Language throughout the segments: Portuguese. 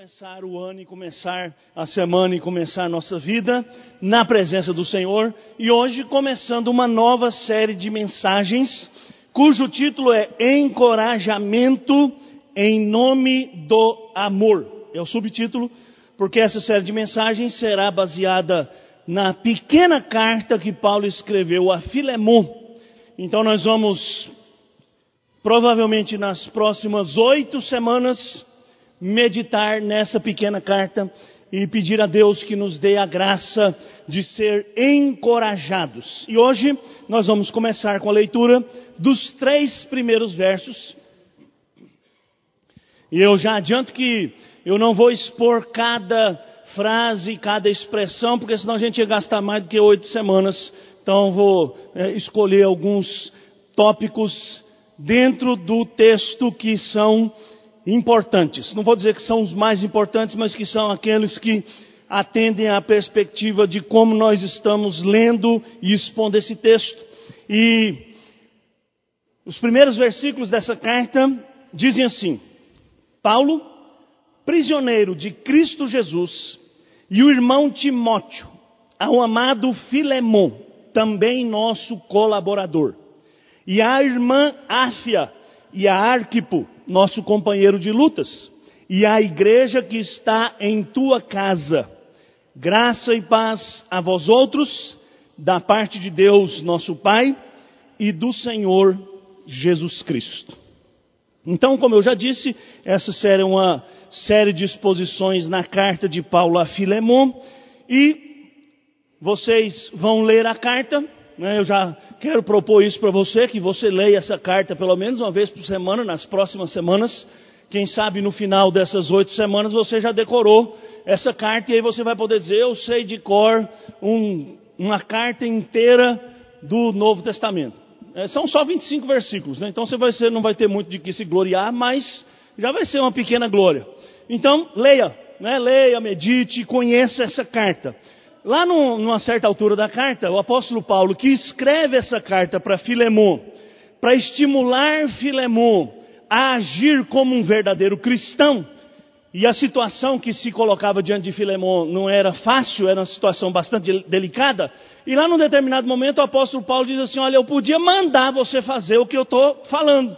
começar o ano e começar a semana e começar a nossa vida na presença do Senhor. E hoje começando uma nova série de mensagens, cujo título é Encorajamento em nome do amor. É o subtítulo, porque essa série de mensagens será baseada na pequena carta que Paulo escreveu a Filemon. Então nós vamos, provavelmente nas próximas oito semanas, meditar nessa pequena carta e pedir a Deus que nos dê a graça de ser encorajados. E hoje nós vamos começar com a leitura dos três primeiros versos. E eu já adianto que eu não vou expor cada frase, cada expressão, porque senão a gente ia gastar mais do que oito semanas. Então vou é, escolher alguns tópicos dentro do texto que são importantes. Não vou dizer que são os mais importantes, mas que são aqueles que atendem à perspectiva de como nós estamos lendo e expondo esse texto. E os primeiros versículos dessa carta dizem assim: Paulo, prisioneiro de Cristo Jesus, e o irmão Timóteo, ao amado Filemon, também nosso colaborador, e a irmã Áfia e a Arquipo, nosso companheiro de lutas, e a igreja que está em tua casa. Graça e paz a vós outros, da parte de Deus, nosso Pai, e do Senhor Jesus Cristo. Então, como eu já disse, essa série é uma série de exposições na carta de Paulo a Filemon, e vocês vão ler a carta? Eu já quero propor isso para você, que você leia essa carta pelo menos uma vez por semana, nas próximas semanas. Quem sabe no final dessas oito semanas você já decorou essa carta e aí você vai poder dizer: Eu sei de cor um, uma carta inteira do Novo Testamento. É, são só 25 versículos, né? então você vai não vai ter muito de que se gloriar, mas já vai ser uma pequena glória. Então, leia, né? leia, medite, conheça essa carta lá no, numa certa altura da carta, o apóstolo Paulo, que escreve essa carta para Filemon, para estimular Filemon a agir como um verdadeiro cristão, e a situação que se colocava diante de Filemon não era fácil, era uma situação bastante delicada. E lá num determinado momento o apóstolo Paulo diz assim: Olha, eu podia mandar você fazer o que eu estou falando,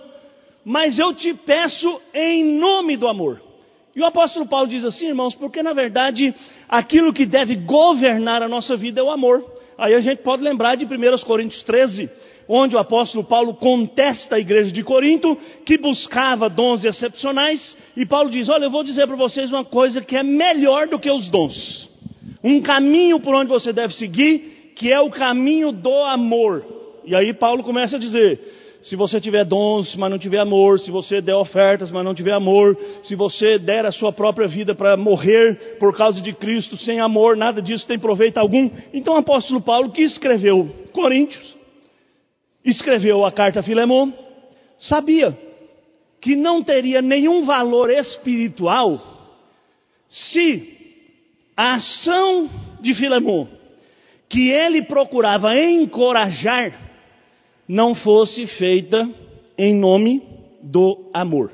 mas eu te peço em nome do amor. E o apóstolo Paulo diz assim, irmãos, porque na verdade aquilo que deve governar a nossa vida é o amor. Aí a gente pode lembrar de 1 Coríntios 13, onde o apóstolo Paulo contesta a igreja de Corinto, que buscava dons excepcionais, e Paulo diz: Olha, eu vou dizer para vocês uma coisa que é melhor do que os dons, um caminho por onde você deve seguir, que é o caminho do amor. E aí Paulo começa a dizer: se você tiver dons, mas não tiver amor, se você der ofertas, mas não tiver amor, se você der a sua própria vida para morrer por causa de Cristo sem amor, nada disso tem proveito algum. Então o apóstolo Paulo, que escreveu Coríntios, escreveu a carta a Filemon, sabia que não teria nenhum valor espiritual se a ação de Filemon, que ele procurava encorajar, não fosse feita em nome do amor.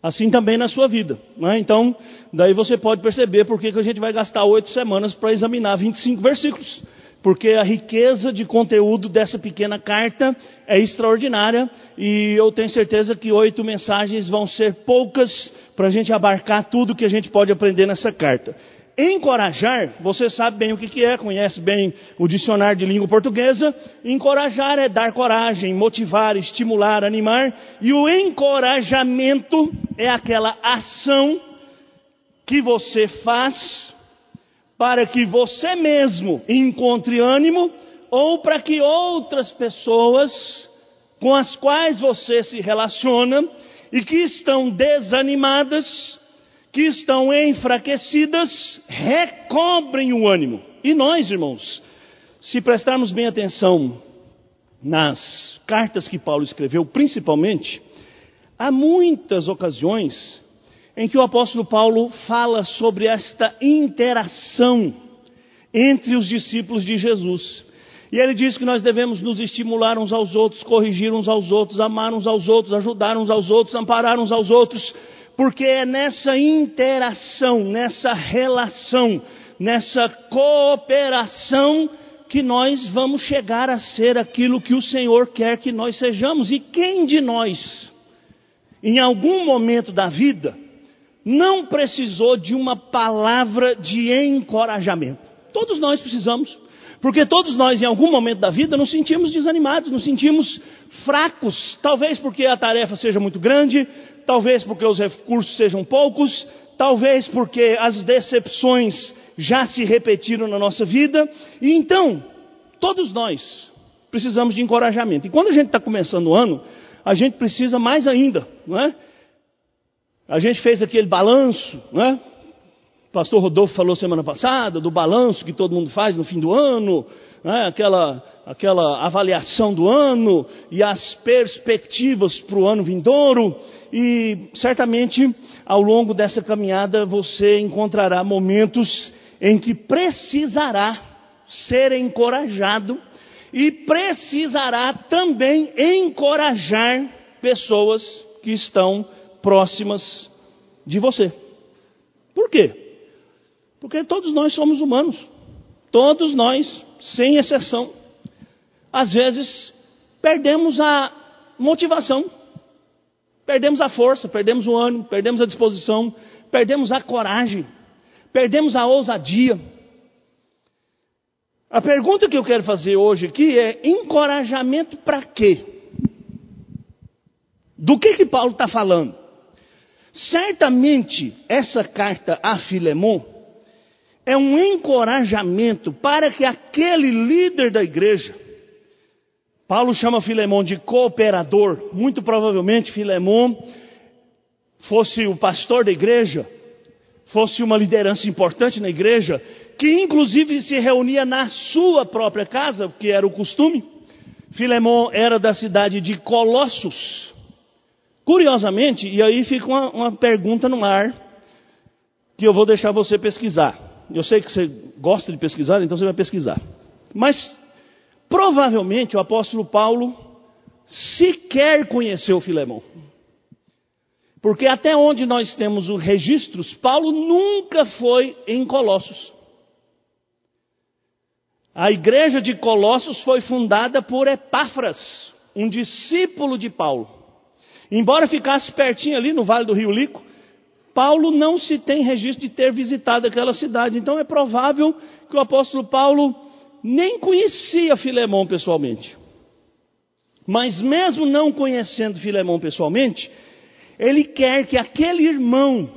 Assim também na sua vida. Né? Então, daí você pode perceber por que, a gente vai gastar oito semanas para examinar 25 versículos. Porque a riqueza de conteúdo dessa pequena carta é extraordinária e eu tenho certeza que oito mensagens vão ser poucas para a gente abarcar tudo que a gente pode aprender nessa carta. Encorajar, você sabe bem o que, é, conhece bem o dicionário de língua portuguesa. Encorajar é dar coragem, motivar, estimular, animar. E o encorajamento é aquela ação que você faz para que você mesmo encontre ânimo ou para que outras pessoas com as quais você se relaciona e que estão desanimadas que estão enfraquecidas recobrem o ânimo. E nós, irmãos, se prestarmos bem atenção nas cartas que Paulo escreveu, principalmente, há muitas ocasiões em que o apóstolo Paulo fala sobre esta interação entre os discípulos de Jesus. E ele diz que nós devemos nos estimular uns aos outros, corrigir uns aos outros, amar uns aos outros, ajudar uns aos outros, amparar uns aos outros, porque é nessa interação, nessa relação, nessa cooperação que nós vamos chegar a ser aquilo que o Senhor quer que nós sejamos. E quem de nós, em algum momento da vida, não precisou de uma palavra de encorajamento? Todos nós precisamos. Porque todos nós, em algum momento da vida, nos sentimos desanimados, nos sentimos fracos. Talvez porque a tarefa seja muito grande, talvez porque os recursos sejam poucos, talvez porque as decepções já se repetiram na nossa vida. E então, todos nós precisamos de encorajamento. E quando a gente está começando o ano, a gente precisa mais ainda, não é? A gente fez aquele balanço, não é? Pastor Rodolfo falou semana passada do balanço que todo mundo faz no fim do ano, né? aquela, aquela avaliação do ano e as perspectivas para o ano vindouro. E certamente ao longo dessa caminhada você encontrará momentos em que precisará ser encorajado e precisará também encorajar pessoas que estão próximas de você. Por quê? Porque todos nós somos humanos. Todos nós, sem exceção. Às vezes, perdemos a motivação, perdemos a força, perdemos o ânimo, perdemos a disposição, perdemos a coragem, perdemos a ousadia. A pergunta que eu quero fazer hoje aqui é: encorajamento para quê? Do que que Paulo está falando? Certamente essa carta a Filemon é um encorajamento para que aquele líder da igreja, Paulo chama Filemão de cooperador, muito provavelmente Filemão fosse o pastor da igreja, fosse uma liderança importante na igreja, que inclusive se reunia na sua própria casa, que era o costume. Filemão era da cidade de Colossos. Curiosamente, e aí fica uma, uma pergunta no ar, que eu vou deixar você pesquisar. Eu sei que você gosta de pesquisar, então você vai pesquisar. Mas provavelmente o apóstolo Paulo sequer conheceu Filemão. Porque até onde nós temos os registros, Paulo nunca foi em Colossos. A igreja de Colossos foi fundada por Epáfras, um discípulo de Paulo. Embora ficasse pertinho ali no Vale do Rio Lico, Paulo não se tem registro de ter visitado aquela cidade. Então é provável que o apóstolo Paulo nem conhecia Filemão pessoalmente. Mas mesmo não conhecendo Filemão pessoalmente, ele quer que aquele irmão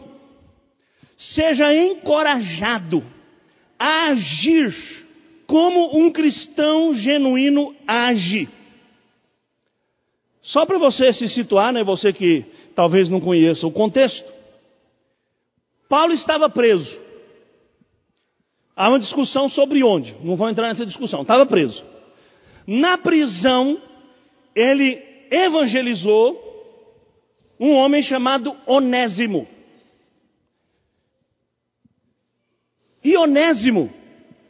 seja encorajado a agir como um cristão genuíno age. Só para você se situar, né, você que talvez não conheça o contexto, Paulo estava preso. Há uma discussão sobre onde, não vou entrar nessa discussão, estava preso. Na prisão, ele evangelizou um homem chamado Onésimo. E Onésimo,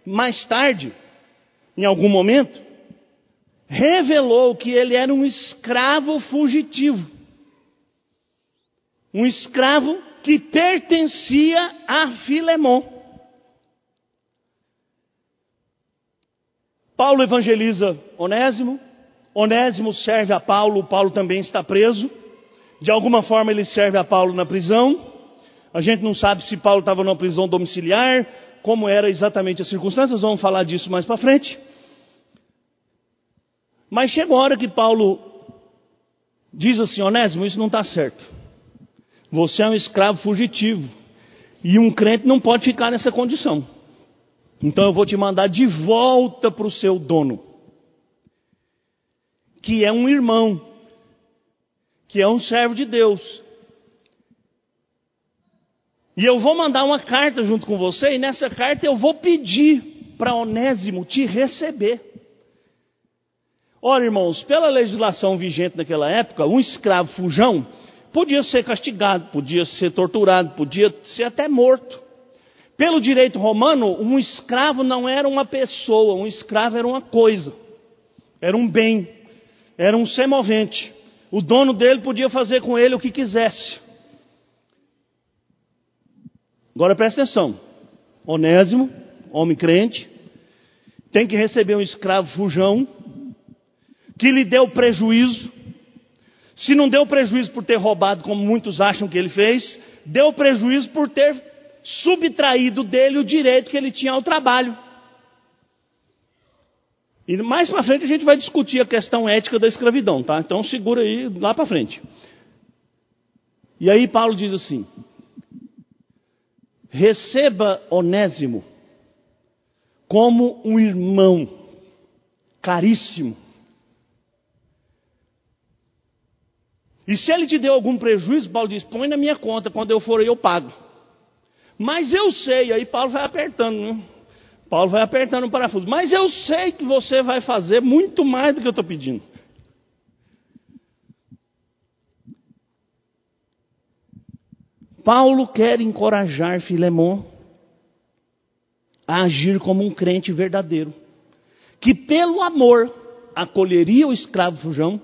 mais tarde, em algum momento, revelou que ele era um escravo fugitivo. Um escravo que pertencia a Filemon. Paulo evangeliza Onésimo, Onésimo serve a Paulo, Paulo também está preso. De alguma forma ele serve a Paulo na prisão. A gente não sabe se Paulo estava numa prisão domiciliar, como era exatamente as circunstâncias, vamos falar disso mais para frente. Mas chega a hora que Paulo diz assim: Onésimo, isso não está certo. Você é um escravo fugitivo. E um crente não pode ficar nessa condição. Então eu vou te mandar de volta para o seu dono, que é um irmão, que é um servo de Deus. E eu vou mandar uma carta junto com você, e nessa carta eu vou pedir para Onésimo te receber. Ora, irmãos, pela legislação vigente naquela época, um escravo fujão podia ser castigado, podia ser torturado, podia ser até morto. Pelo direito romano, um escravo não era uma pessoa, um escravo era uma coisa, era um bem, era um semovente. O dono dele podia fazer com ele o que quisesse. Agora presta atenção. Onésimo, homem crente, tem que receber um escravo fujão, que lhe deu prejuízo. Se não deu prejuízo por ter roubado, como muitos acham que ele fez, deu prejuízo por ter subtraído dele o direito que ele tinha ao trabalho. E mais para frente a gente vai discutir a questão ética da escravidão, tá? Então segura aí lá para frente. E aí Paulo diz assim: receba Onésimo como um irmão caríssimo. E se ele te deu algum prejuízo, Paulo diz: põe na minha conta, quando eu for eu pago. Mas eu sei, aí Paulo vai apertando, né? Paulo vai apertando o parafuso. Mas eu sei que você vai fazer muito mais do que eu estou pedindo. Paulo quer encorajar Filemon a agir como um crente verdadeiro, que pelo amor acolheria o escravo fujão,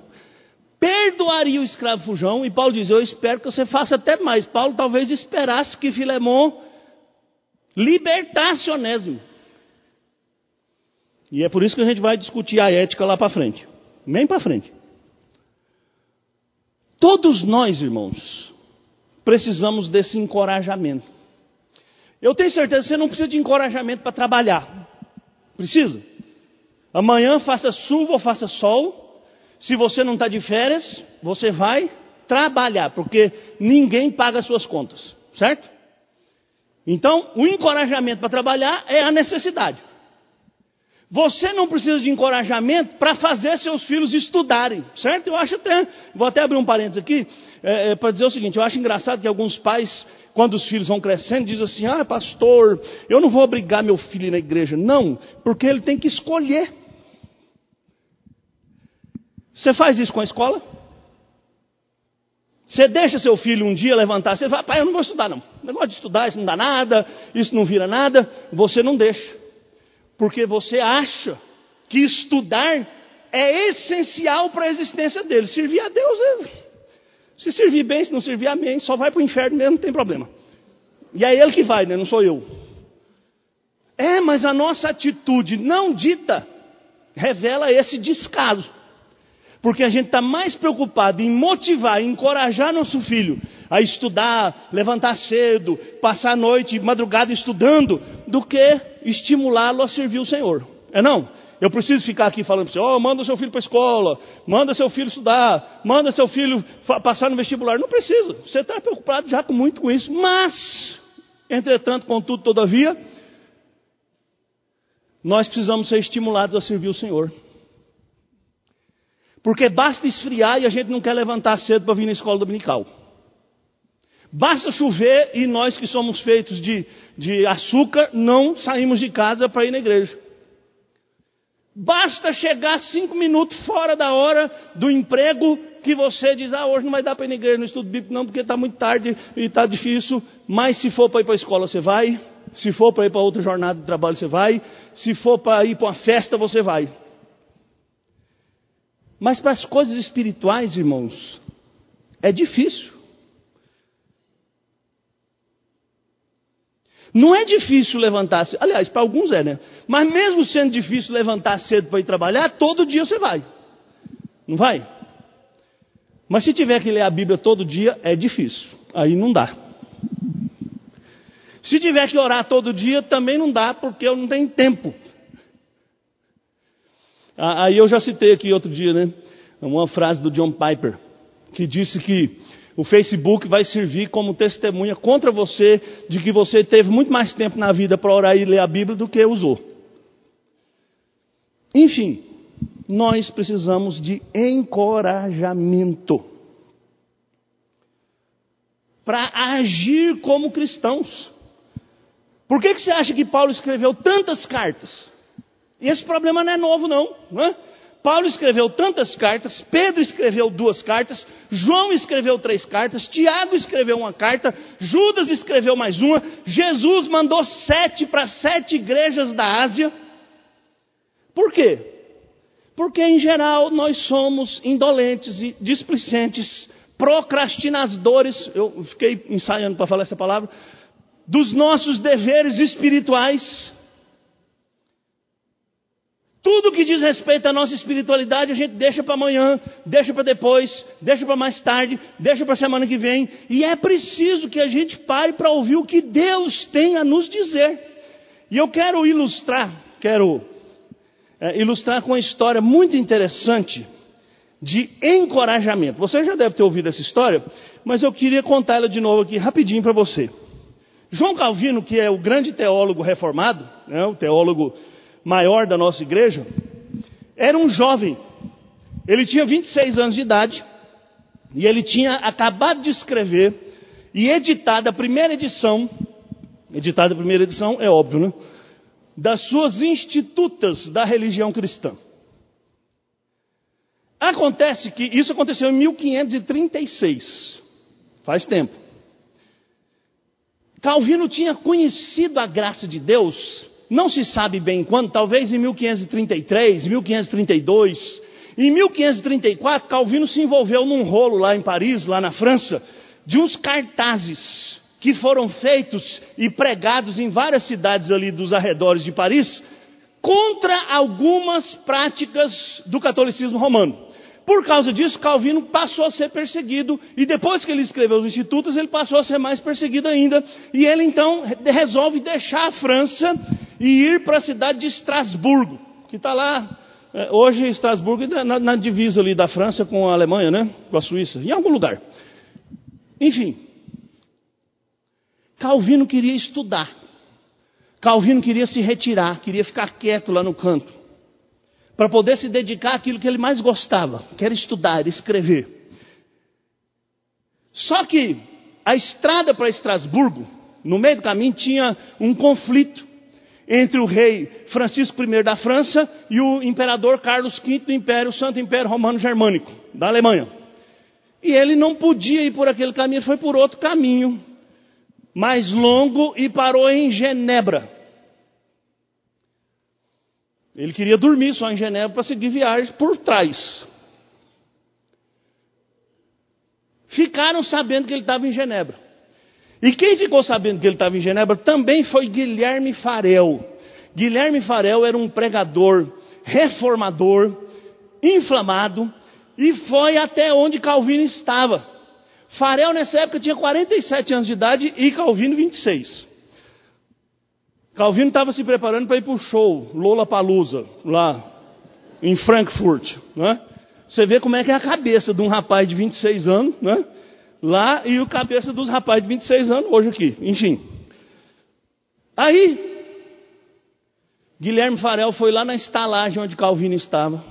perdoaria o escravo fujão, e Paulo diz: Eu espero que você faça até mais. Paulo talvez esperasse que Filemon libertasse Onésimo. E é por isso que a gente vai discutir a ética lá para frente. Bem para frente. Todos nós, irmãos, precisamos desse encorajamento. Eu tenho certeza que você não precisa de encorajamento para trabalhar. Precisa? Amanhã faça chuva ou faça sol. Se você não está de férias, você vai trabalhar, porque ninguém paga suas contas, certo? Então, o encorajamento para trabalhar é a necessidade. Você não precisa de encorajamento para fazer seus filhos estudarem, certo? Eu acho até, vou até abrir um parênteses aqui, é, é, para dizer o seguinte: eu acho engraçado que alguns pais, quando os filhos vão crescendo, dizem assim: ah, pastor, eu não vou obrigar meu filho na igreja. Não, porque ele tem que escolher. Você faz isso com a escola? Você deixa seu filho um dia levantar, você fala, pai, eu não vou estudar não. Negócio de estudar, isso não dá nada, isso não vira nada. Você não deixa porque você acha que estudar é essencial para a existência dele. Servir a Deus é. Se servir bem, se não servir, amém. Só vai para o inferno mesmo, não tem problema. E é ele que vai, né? não sou eu. É, mas a nossa atitude não dita revela esse descaso. Porque a gente está mais preocupado em motivar, em encorajar nosso filho a estudar, levantar cedo, passar a noite, madrugada estudando, do que estimulá-lo a servir o Senhor. É não? Eu preciso ficar aqui falando para você, oh, manda seu filho para a escola, manda seu filho estudar, manda seu filho passar no vestibular. Não precisa. Você está preocupado já com muito com isso. Mas, entretanto, contudo, todavia, nós precisamos ser estimulados a servir o Senhor. Porque basta esfriar e a gente não quer levantar cedo para vir na escola dominical. Basta chover e nós que somos feitos de, de açúcar não saímos de casa para ir na igreja. Basta chegar cinco minutos fora da hora do emprego que você diz, ah, hoje não vai dar para ir na igreja no estudo bíblico não, porque está muito tarde e está difícil. Mas se for para ir para a escola, você vai. Se for para ir para outra jornada de trabalho, você vai. Se for para ir para uma festa, você vai. Mas para as coisas espirituais, irmãos, é difícil. Não é difícil levantar cedo. Aliás, para alguns é, né? Mas mesmo sendo difícil levantar cedo para ir trabalhar, todo dia você vai. Não vai? Mas se tiver que ler a Bíblia todo dia, é difícil. Aí não dá. Se tiver que orar todo dia, também não dá, porque eu não tenho tempo. Aí eu já citei aqui outro dia, né? Uma frase do John Piper, que disse que o Facebook vai servir como testemunha contra você de que você teve muito mais tempo na vida para orar e ler a Bíblia do que usou. Enfim, nós precisamos de encorajamento para agir como cristãos. Por que, que você acha que Paulo escreveu tantas cartas? E esse problema não é novo, não. não é? Paulo escreveu tantas cartas, Pedro escreveu duas cartas, João escreveu três cartas, Tiago escreveu uma carta, Judas escreveu mais uma, Jesus mandou sete para sete igrejas da Ásia. Por quê? Porque em geral nós somos indolentes e displicentes, procrastinadores. Eu fiquei ensaiando para falar essa palavra dos nossos deveres espirituais. Tudo que diz respeito à nossa espiritualidade a gente deixa para amanhã, deixa para depois, deixa para mais tarde, deixa para semana que vem. E é preciso que a gente pare para ouvir o que Deus tem a nos dizer. E eu quero ilustrar, quero é, ilustrar com uma história muito interessante de encorajamento. Você já deve ter ouvido essa história, mas eu queria contar ela de novo aqui rapidinho para você. João Calvino, que é o grande teólogo reformado, né, o teólogo maior da nossa igreja, era um jovem. Ele tinha 26 anos de idade e ele tinha acabado de escrever e editado a primeira edição, editada a primeira edição, é óbvio, né? Das suas institutas da religião cristã. Acontece que isso aconteceu em 1536, faz tempo. Calvino tinha conhecido a graça de Deus não se sabe bem quando, talvez em 1533, 1532. Em 1534, Calvino se envolveu num rolo lá em Paris, lá na França, de uns cartazes que foram feitos e pregados em várias cidades ali dos arredores de Paris contra algumas práticas do catolicismo romano. Por causa disso, Calvino passou a ser perseguido, e depois que ele escreveu os institutos, ele passou a ser mais perseguido ainda. E ele então resolve deixar a França e ir para a cidade de Estrasburgo, que está lá. É, hoje, Estrasburgo na, na divisa ali da França com a Alemanha, né? Com a Suíça, em algum lugar. Enfim, Calvino queria estudar. Calvino queria se retirar, queria ficar quieto lá no canto para poder se dedicar àquilo que ele mais gostava, que era estudar, escrever. Só que a estrada para Estrasburgo, no meio do caminho, tinha um conflito entre o rei Francisco I da França e o imperador Carlos V do Império, Santo Império Romano Germânico, da Alemanha. E ele não podia ir por aquele caminho, foi por outro caminho, mais longo, e parou em Genebra. Ele queria dormir só em Genebra para seguir viagem por trás. Ficaram sabendo que ele estava em Genebra. E quem ficou sabendo que ele estava em Genebra também foi Guilherme Farel. Guilherme Farel era um pregador, reformador, inflamado, e foi até onde Calvino estava. Farel, nessa época, tinha 47 anos de idade e Calvino, 26. Calvino estava se preparando para ir para o show Lola Palusa, lá em Frankfurt. Né? Você vê como é que é a cabeça de um rapaz de 26 anos, né? lá e o cabeça dos rapazes de 26 anos hoje aqui. Enfim. Aí, Guilherme Farel foi lá na estalagem onde Calvino estava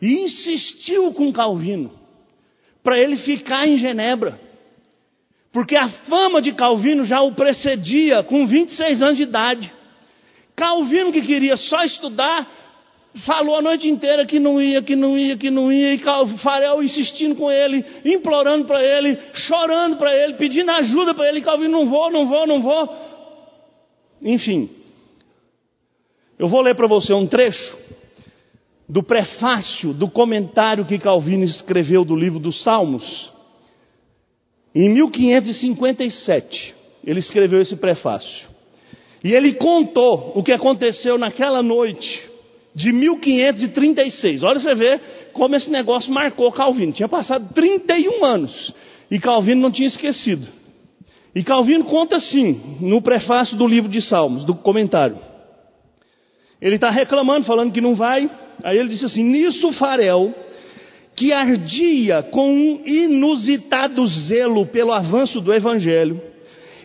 e insistiu com Calvino para ele ficar em Genebra. Porque a fama de Calvino já o precedia com 26 anos de idade. Calvino, que queria só estudar, falou a noite inteira que não ia, que não ia, que não ia, e Farel insistindo com ele, implorando para ele, chorando para ele, pedindo ajuda para ele, Calvino, não vou, não vou, não vou. Enfim, eu vou ler para você um trecho do prefácio, do comentário que Calvino escreveu do livro dos Salmos. Em 1557, ele escreveu esse prefácio. E ele contou o que aconteceu naquela noite de 1536. Olha você ver como esse negócio marcou Calvino. Tinha passado 31 anos e Calvino não tinha esquecido. E Calvino conta assim, no prefácio do livro de Salmos, do comentário. Ele está reclamando, falando que não vai. Aí ele disse assim: Nisso Farel que ardia com um inusitado zelo pelo avanço do Evangelho,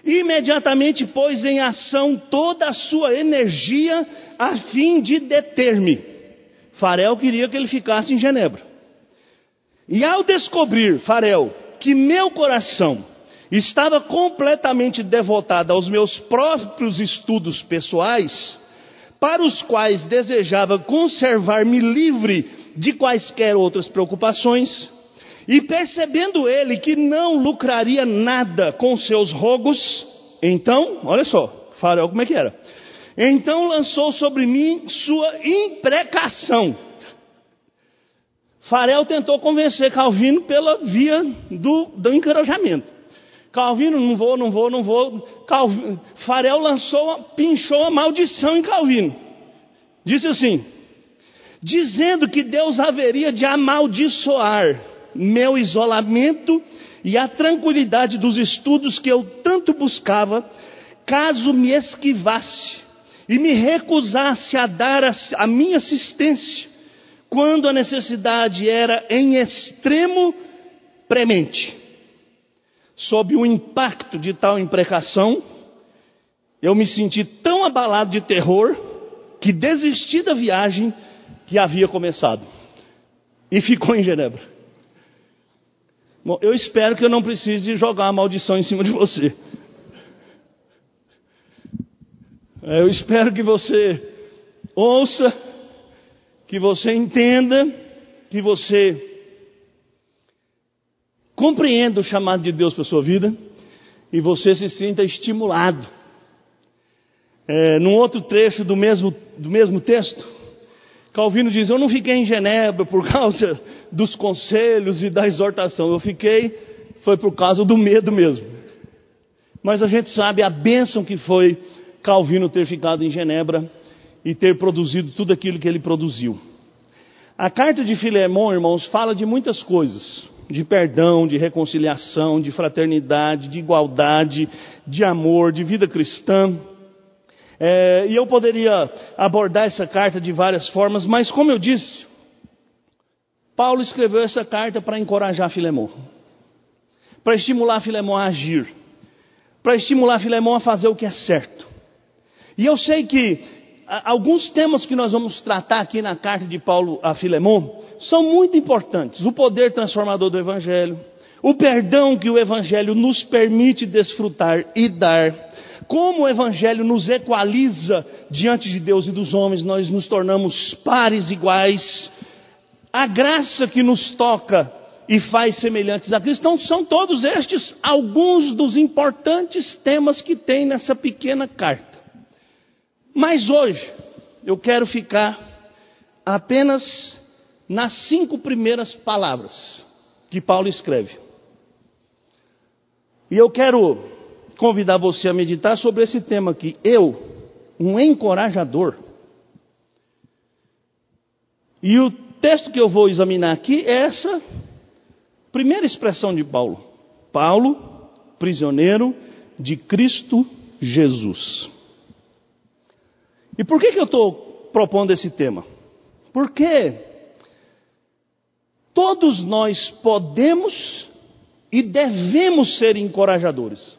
imediatamente pôs em ação toda a sua energia a fim de deter-me. Farel queria que ele ficasse em Genebra. E ao descobrir, Farel, que meu coração estava completamente devotado aos meus próprios estudos pessoais, para os quais desejava conservar-me livre de quaisquer outras preocupações, e percebendo ele que não lucraria nada com seus rogos, então, olha só, Farel como é que era? Então lançou sobre mim sua imprecação. Farel tentou convencer Calvino pela via do, do encorajamento. Calvino, não vou, não vou, não vou. Calvino, Farel lançou, pinchou a maldição em Calvino. Disse assim: dizendo que Deus haveria de amaldiçoar meu isolamento e a tranquilidade dos estudos que eu tanto buscava, caso me esquivasse e me recusasse a dar a, a minha assistência, quando a necessidade era em extremo premente. Sob o impacto de tal imprecação, eu me senti tão abalado de terror que desisti da viagem que havia começado e ficou em Genebra. Bom, eu espero que eu não precise jogar uma maldição em cima de você. É, eu espero que você ouça, que você entenda, que você compreenda o chamado de Deus para a sua vida e você se sinta estimulado. É, num outro trecho do mesmo, do mesmo texto, Calvino diz: Eu não fiquei em Genebra por causa dos conselhos e da exortação, eu fiquei, foi por causa do medo mesmo. Mas a gente sabe a bênção que foi Calvino ter ficado em Genebra e ter produzido tudo aquilo que ele produziu. A carta de Filemão, irmãos, fala de muitas coisas de perdão, de reconciliação, de fraternidade, de igualdade, de amor, de vida cristã. É, e eu poderia abordar essa carta de várias formas, mas como eu disse, Paulo escreveu essa carta para encorajar Filemão, para estimular Filemão a agir, para estimular Filemão a fazer o que é certo. E eu sei que alguns temas que nós vamos tratar aqui na carta de Paulo a Filemão são muito importantes. O poder transformador do Evangelho, o perdão que o Evangelho nos permite desfrutar e dar, como o Evangelho nos equaliza diante de Deus e dos homens, nós nos tornamos pares iguais, a graça que nos toca e faz semelhantes a Cristo. Então, são todos estes alguns dos importantes temas que tem nessa pequena carta. Mas hoje eu quero ficar apenas nas cinco primeiras palavras que Paulo escreve. E eu quero convidar você a meditar sobre esse tema aqui. Eu, um encorajador. E o texto que eu vou examinar aqui é essa primeira expressão de Paulo. Paulo, prisioneiro de Cristo Jesus. E por que, que eu estou propondo esse tema? Porque todos nós podemos e devemos ser encorajadores.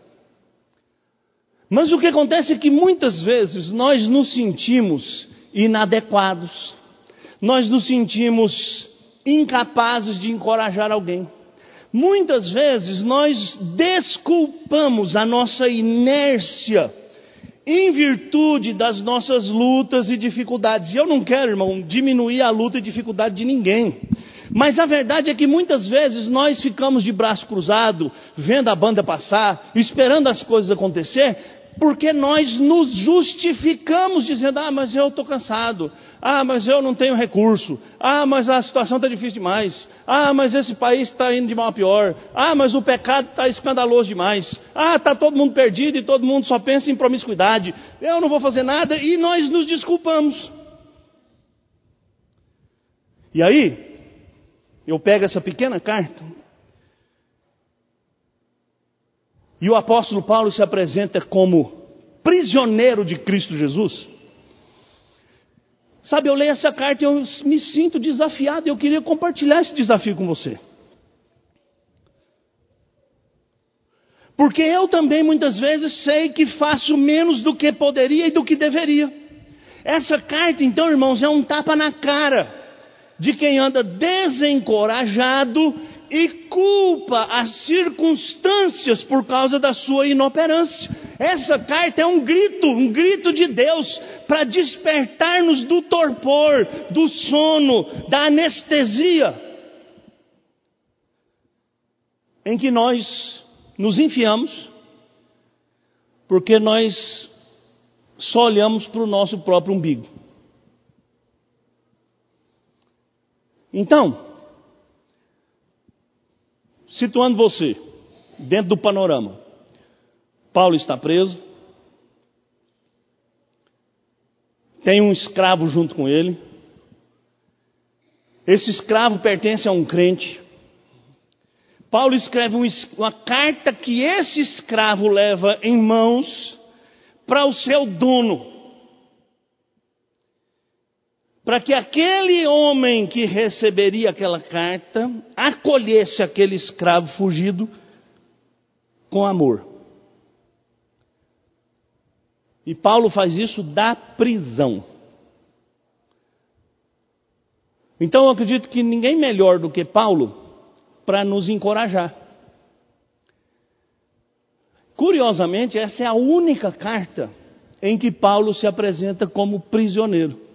Mas o que acontece é que muitas vezes nós nos sentimos inadequados, nós nos sentimos incapazes de encorajar alguém. Muitas vezes nós desculpamos a nossa inércia em virtude das nossas lutas e dificuldades. E eu não quero, irmão, diminuir a luta e dificuldade de ninguém. Mas a verdade é que muitas vezes nós ficamos de braço cruzado, vendo a banda passar, esperando as coisas acontecer, porque nós nos justificamos dizendo: ah, mas eu estou cansado, ah, mas eu não tenho recurso, ah, mas a situação está difícil demais, ah, mas esse país está indo de mal a pior, ah, mas o pecado está escandaloso demais, ah, está todo mundo perdido e todo mundo só pensa em promiscuidade, eu não vou fazer nada e nós nos desculpamos. E aí, eu pego essa pequena carta E o apóstolo Paulo se apresenta como prisioneiro de Cristo Jesus. Sabe, eu leio essa carta e eu me sinto desafiado, eu queria compartilhar esse desafio com você. Porque eu também muitas vezes sei que faço menos do que poderia e do que deveria. Essa carta, então, irmãos, é um tapa na cara de quem anda desencorajado e culpa as circunstâncias por causa da sua inoperância. Essa carta é um grito, um grito de Deus para despertar-nos do torpor, do sono, da anestesia em que nós nos enfiamos, porque nós só olhamos para o nosso próprio umbigo. Então, situando você, dentro do panorama. Paulo está preso, tem um escravo junto com ele. Esse escravo pertence a um crente. Paulo escreve uma carta que esse escravo leva em mãos para o seu dono. Para que aquele homem que receberia aquela carta acolhesse aquele escravo fugido com amor. E Paulo faz isso da prisão. Então eu acredito que ninguém melhor do que Paulo para nos encorajar. Curiosamente, essa é a única carta em que Paulo se apresenta como prisioneiro.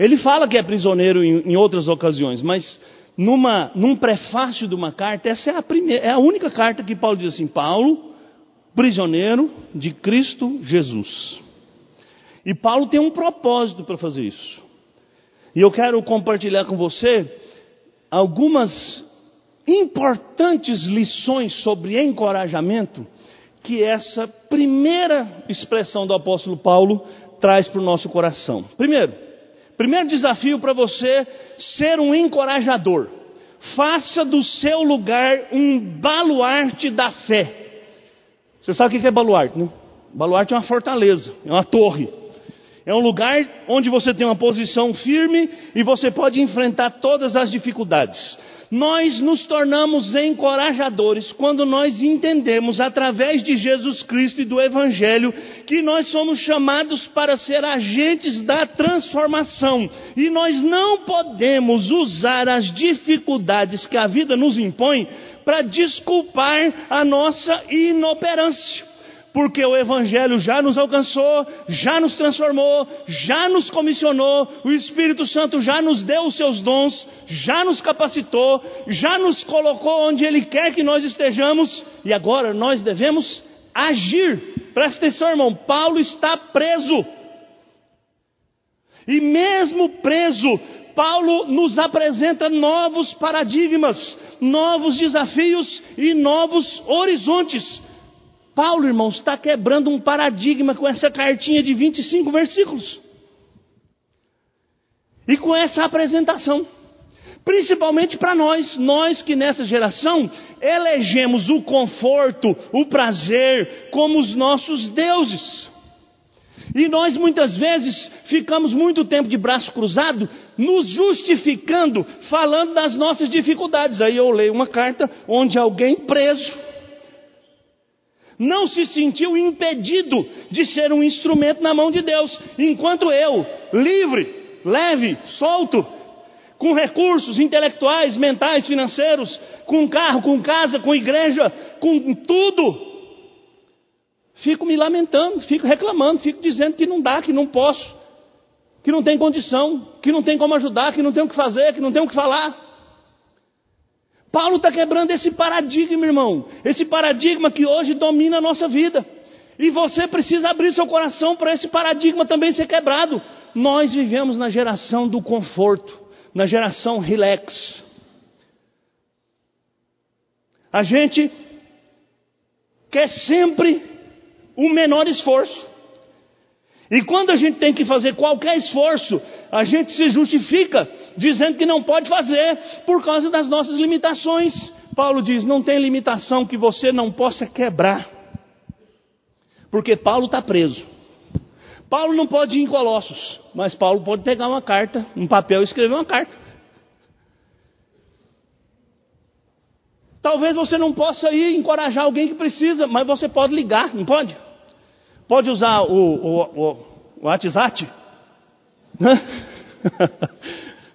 Ele fala que é prisioneiro em, em outras ocasiões, mas numa, num prefácio de uma carta, essa é a, primeira, é a única carta que Paulo diz assim: Paulo, prisioneiro de Cristo Jesus. E Paulo tem um propósito para fazer isso. E eu quero compartilhar com você algumas importantes lições sobre encorajamento que essa primeira expressão do apóstolo Paulo traz para o nosso coração. Primeiro, primeiro desafio para você ser um encorajador. Faça do seu lugar um baluarte da fé. Você sabe o que é baluarte, né? Baluarte é uma fortaleza, é uma torre. É um lugar onde você tem uma posição firme e você pode enfrentar todas as dificuldades. Nós nos tornamos encorajadores quando nós entendemos, através de Jesus Cristo e do Evangelho, que nós somos chamados para ser agentes da transformação. E nós não podemos usar as dificuldades que a vida nos impõe para desculpar a nossa inoperância porque o Evangelho já nos alcançou, já nos transformou, já nos comissionou, o Espírito Santo já nos deu os seus dons, já nos capacitou, já nos colocou onde Ele quer que nós estejamos, e agora nós devemos agir. Presta atenção, irmão, Paulo está preso. E mesmo preso, Paulo nos apresenta novos paradigmas, novos desafios e novos horizontes Paulo, irmãos, está quebrando um paradigma com essa cartinha de 25 versículos. E com essa apresentação. Principalmente para nós, nós que nessa geração elegemos o conforto, o prazer como os nossos deuses. E nós muitas vezes ficamos muito tempo de braço cruzado, nos justificando, falando das nossas dificuldades. Aí eu leio uma carta onde alguém preso não se sentiu impedido de ser um instrumento na mão de Deus, enquanto eu, livre, leve, solto, com recursos intelectuais, mentais, financeiros, com carro, com casa, com igreja, com tudo, fico me lamentando, fico reclamando, fico dizendo que não dá, que não posso, que não tem condição, que não tem como ajudar, que não tem o que fazer, que não tem o que falar. Paulo está quebrando esse paradigma, irmão. Esse paradigma que hoje domina a nossa vida. E você precisa abrir seu coração para esse paradigma também ser quebrado. Nós vivemos na geração do conforto, na geração relax. A gente quer sempre o menor esforço. E quando a gente tem que fazer qualquer esforço, a gente se justifica dizendo que não pode fazer por causa das nossas limitações. Paulo diz: não tem limitação que você não possa quebrar, porque Paulo está preso. Paulo não pode ir em Colossos, mas Paulo pode pegar uma carta, um papel e escrever uma carta. Talvez você não possa ir encorajar alguém que precisa, mas você pode ligar, não pode? Pode usar o, o, o, o WhatsApp?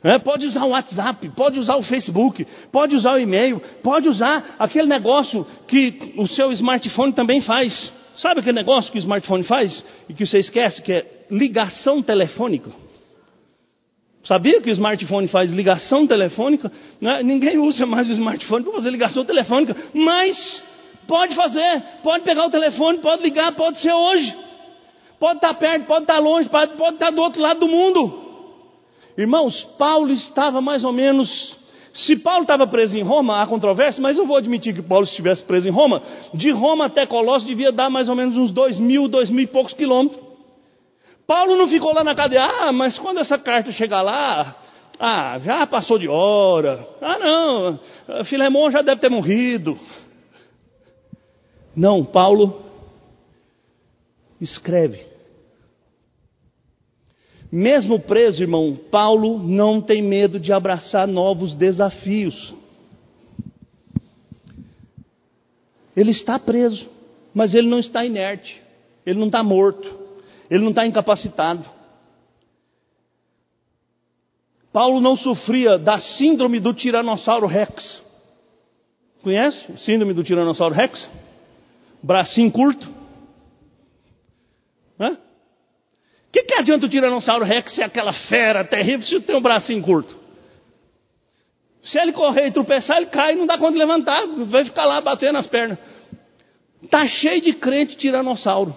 É, pode usar o WhatsApp, pode usar o Facebook, pode usar o e-mail, pode usar aquele negócio que o seu smartphone também faz. Sabe aquele negócio que o smartphone faz e que você esquece, que é ligação telefônica? Sabia que o smartphone faz ligação telefônica? É? Ninguém usa mais o smartphone para fazer ligação telefônica, mas pode fazer, pode pegar o telefone, pode ligar, pode ser hoje, pode estar perto, pode estar longe, pode, pode estar do outro lado do mundo. Irmãos, Paulo estava mais ou menos Se Paulo estava preso em Roma, há controvérsia, mas eu vou admitir que Paulo estivesse preso em Roma. De Roma até Colossos devia dar mais ou menos uns dois mil, dois mil e poucos quilômetros. Paulo não ficou lá na cadeia, ah, mas quando essa carta chegar lá, ah, já passou de hora. Ah, não, Filemão já deve ter morrido. Não, Paulo escreve. Mesmo preso, irmão, Paulo não tem medo de abraçar novos desafios. Ele está preso, mas ele não está inerte, ele não está morto, ele não está incapacitado. Paulo não sofria da síndrome do Tiranossauro Rex. Conhece? Síndrome do Tiranossauro Rex? Bracinho curto. Hã? que, que adianta o Tiranossauro Rex ser aquela fera terrível se tem um bracinho curto? Se ele correr e tropeçar, ele cai e não dá conta de levantar, vai ficar lá batendo as pernas. Está cheio de crente tiranossauro.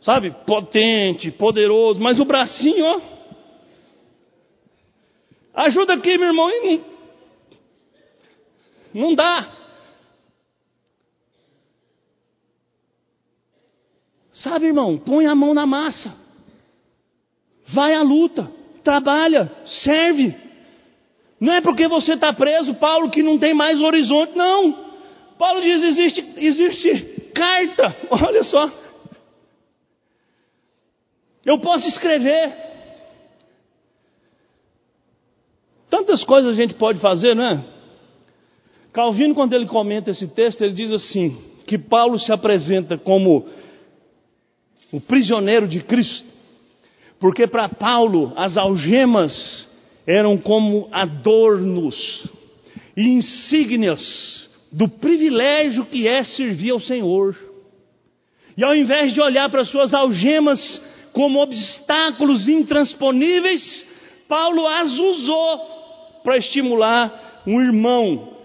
Sabe? Potente, poderoso, mas o bracinho, ó. Ajuda aqui, meu irmão. Não, não dá. Sabe, irmão, põe a mão na massa. Vai à luta, trabalha, serve. Não é porque você está preso, Paulo, que não tem mais horizonte, não. Paulo diz: existe, existe carta, olha só. Eu posso escrever. Tantas coisas a gente pode fazer, não é? Calvino, quando ele comenta esse texto, ele diz assim: que Paulo se apresenta como o prisioneiro de Cristo. Porque para Paulo as algemas eram como adornos e insígnias do privilégio que é servir ao Senhor. E ao invés de olhar para suas algemas como obstáculos intransponíveis, Paulo as usou para estimular um irmão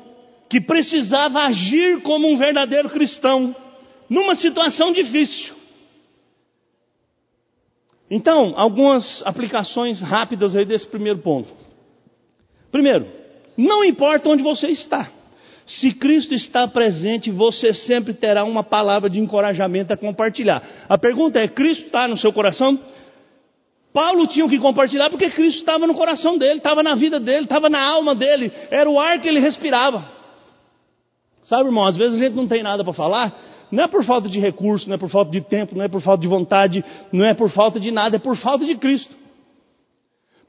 que precisava agir como um verdadeiro cristão numa situação difícil. Então, algumas aplicações rápidas aí desse primeiro ponto. Primeiro, não importa onde você está. Se Cristo está presente, você sempre terá uma palavra de encorajamento a compartilhar. A pergunta é: Cristo está no seu coração? Paulo tinha que compartilhar porque Cristo estava no coração dele, estava na vida dele, estava na alma dele, era o ar que ele respirava. Sabe, irmão, às vezes a gente não tem nada para falar, não é por falta de recurso, não é por falta de tempo, não é por falta de vontade, não é por falta de nada, é por falta de Cristo.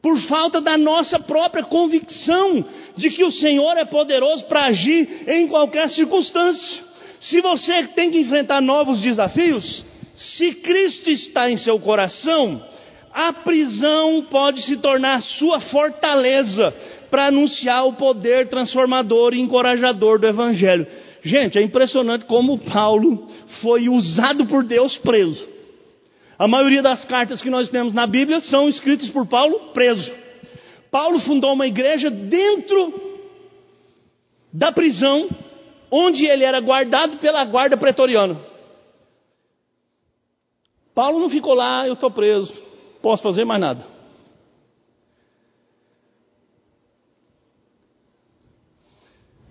Por falta da nossa própria convicção de que o Senhor é poderoso para agir em qualquer circunstância. Se você tem que enfrentar novos desafios, se Cristo está em seu coração, a prisão pode se tornar sua fortaleza para anunciar o poder transformador e encorajador do Evangelho. Gente, é impressionante como Paulo foi usado por Deus preso. A maioria das cartas que nós temos na Bíblia são escritas por Paulo preso. Paulo fundou uma igreja dentro da prisão, onde ele era guardado pela guarda pretoriana. Paulo não ficou lá, eu estou preso, posso fazer mais nada.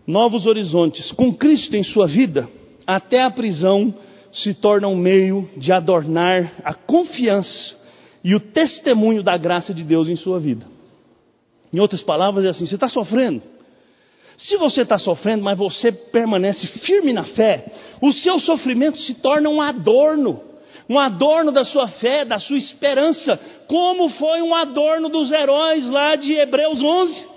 Novos horizontes. Com Cristo em sua vida, até a prisão se torna um meio de adornar a confiança e o testemunho da graça de Deus em sua vida. Em outras palavras, é assim: você está sofrendo. Se você está sofrendo, mas você permanece firme na fé, o seu sofrimento se torna um adorno, um adorno da sua fé, da sua esperança, como foi um adorno dos heróis lá de Hebreus 11.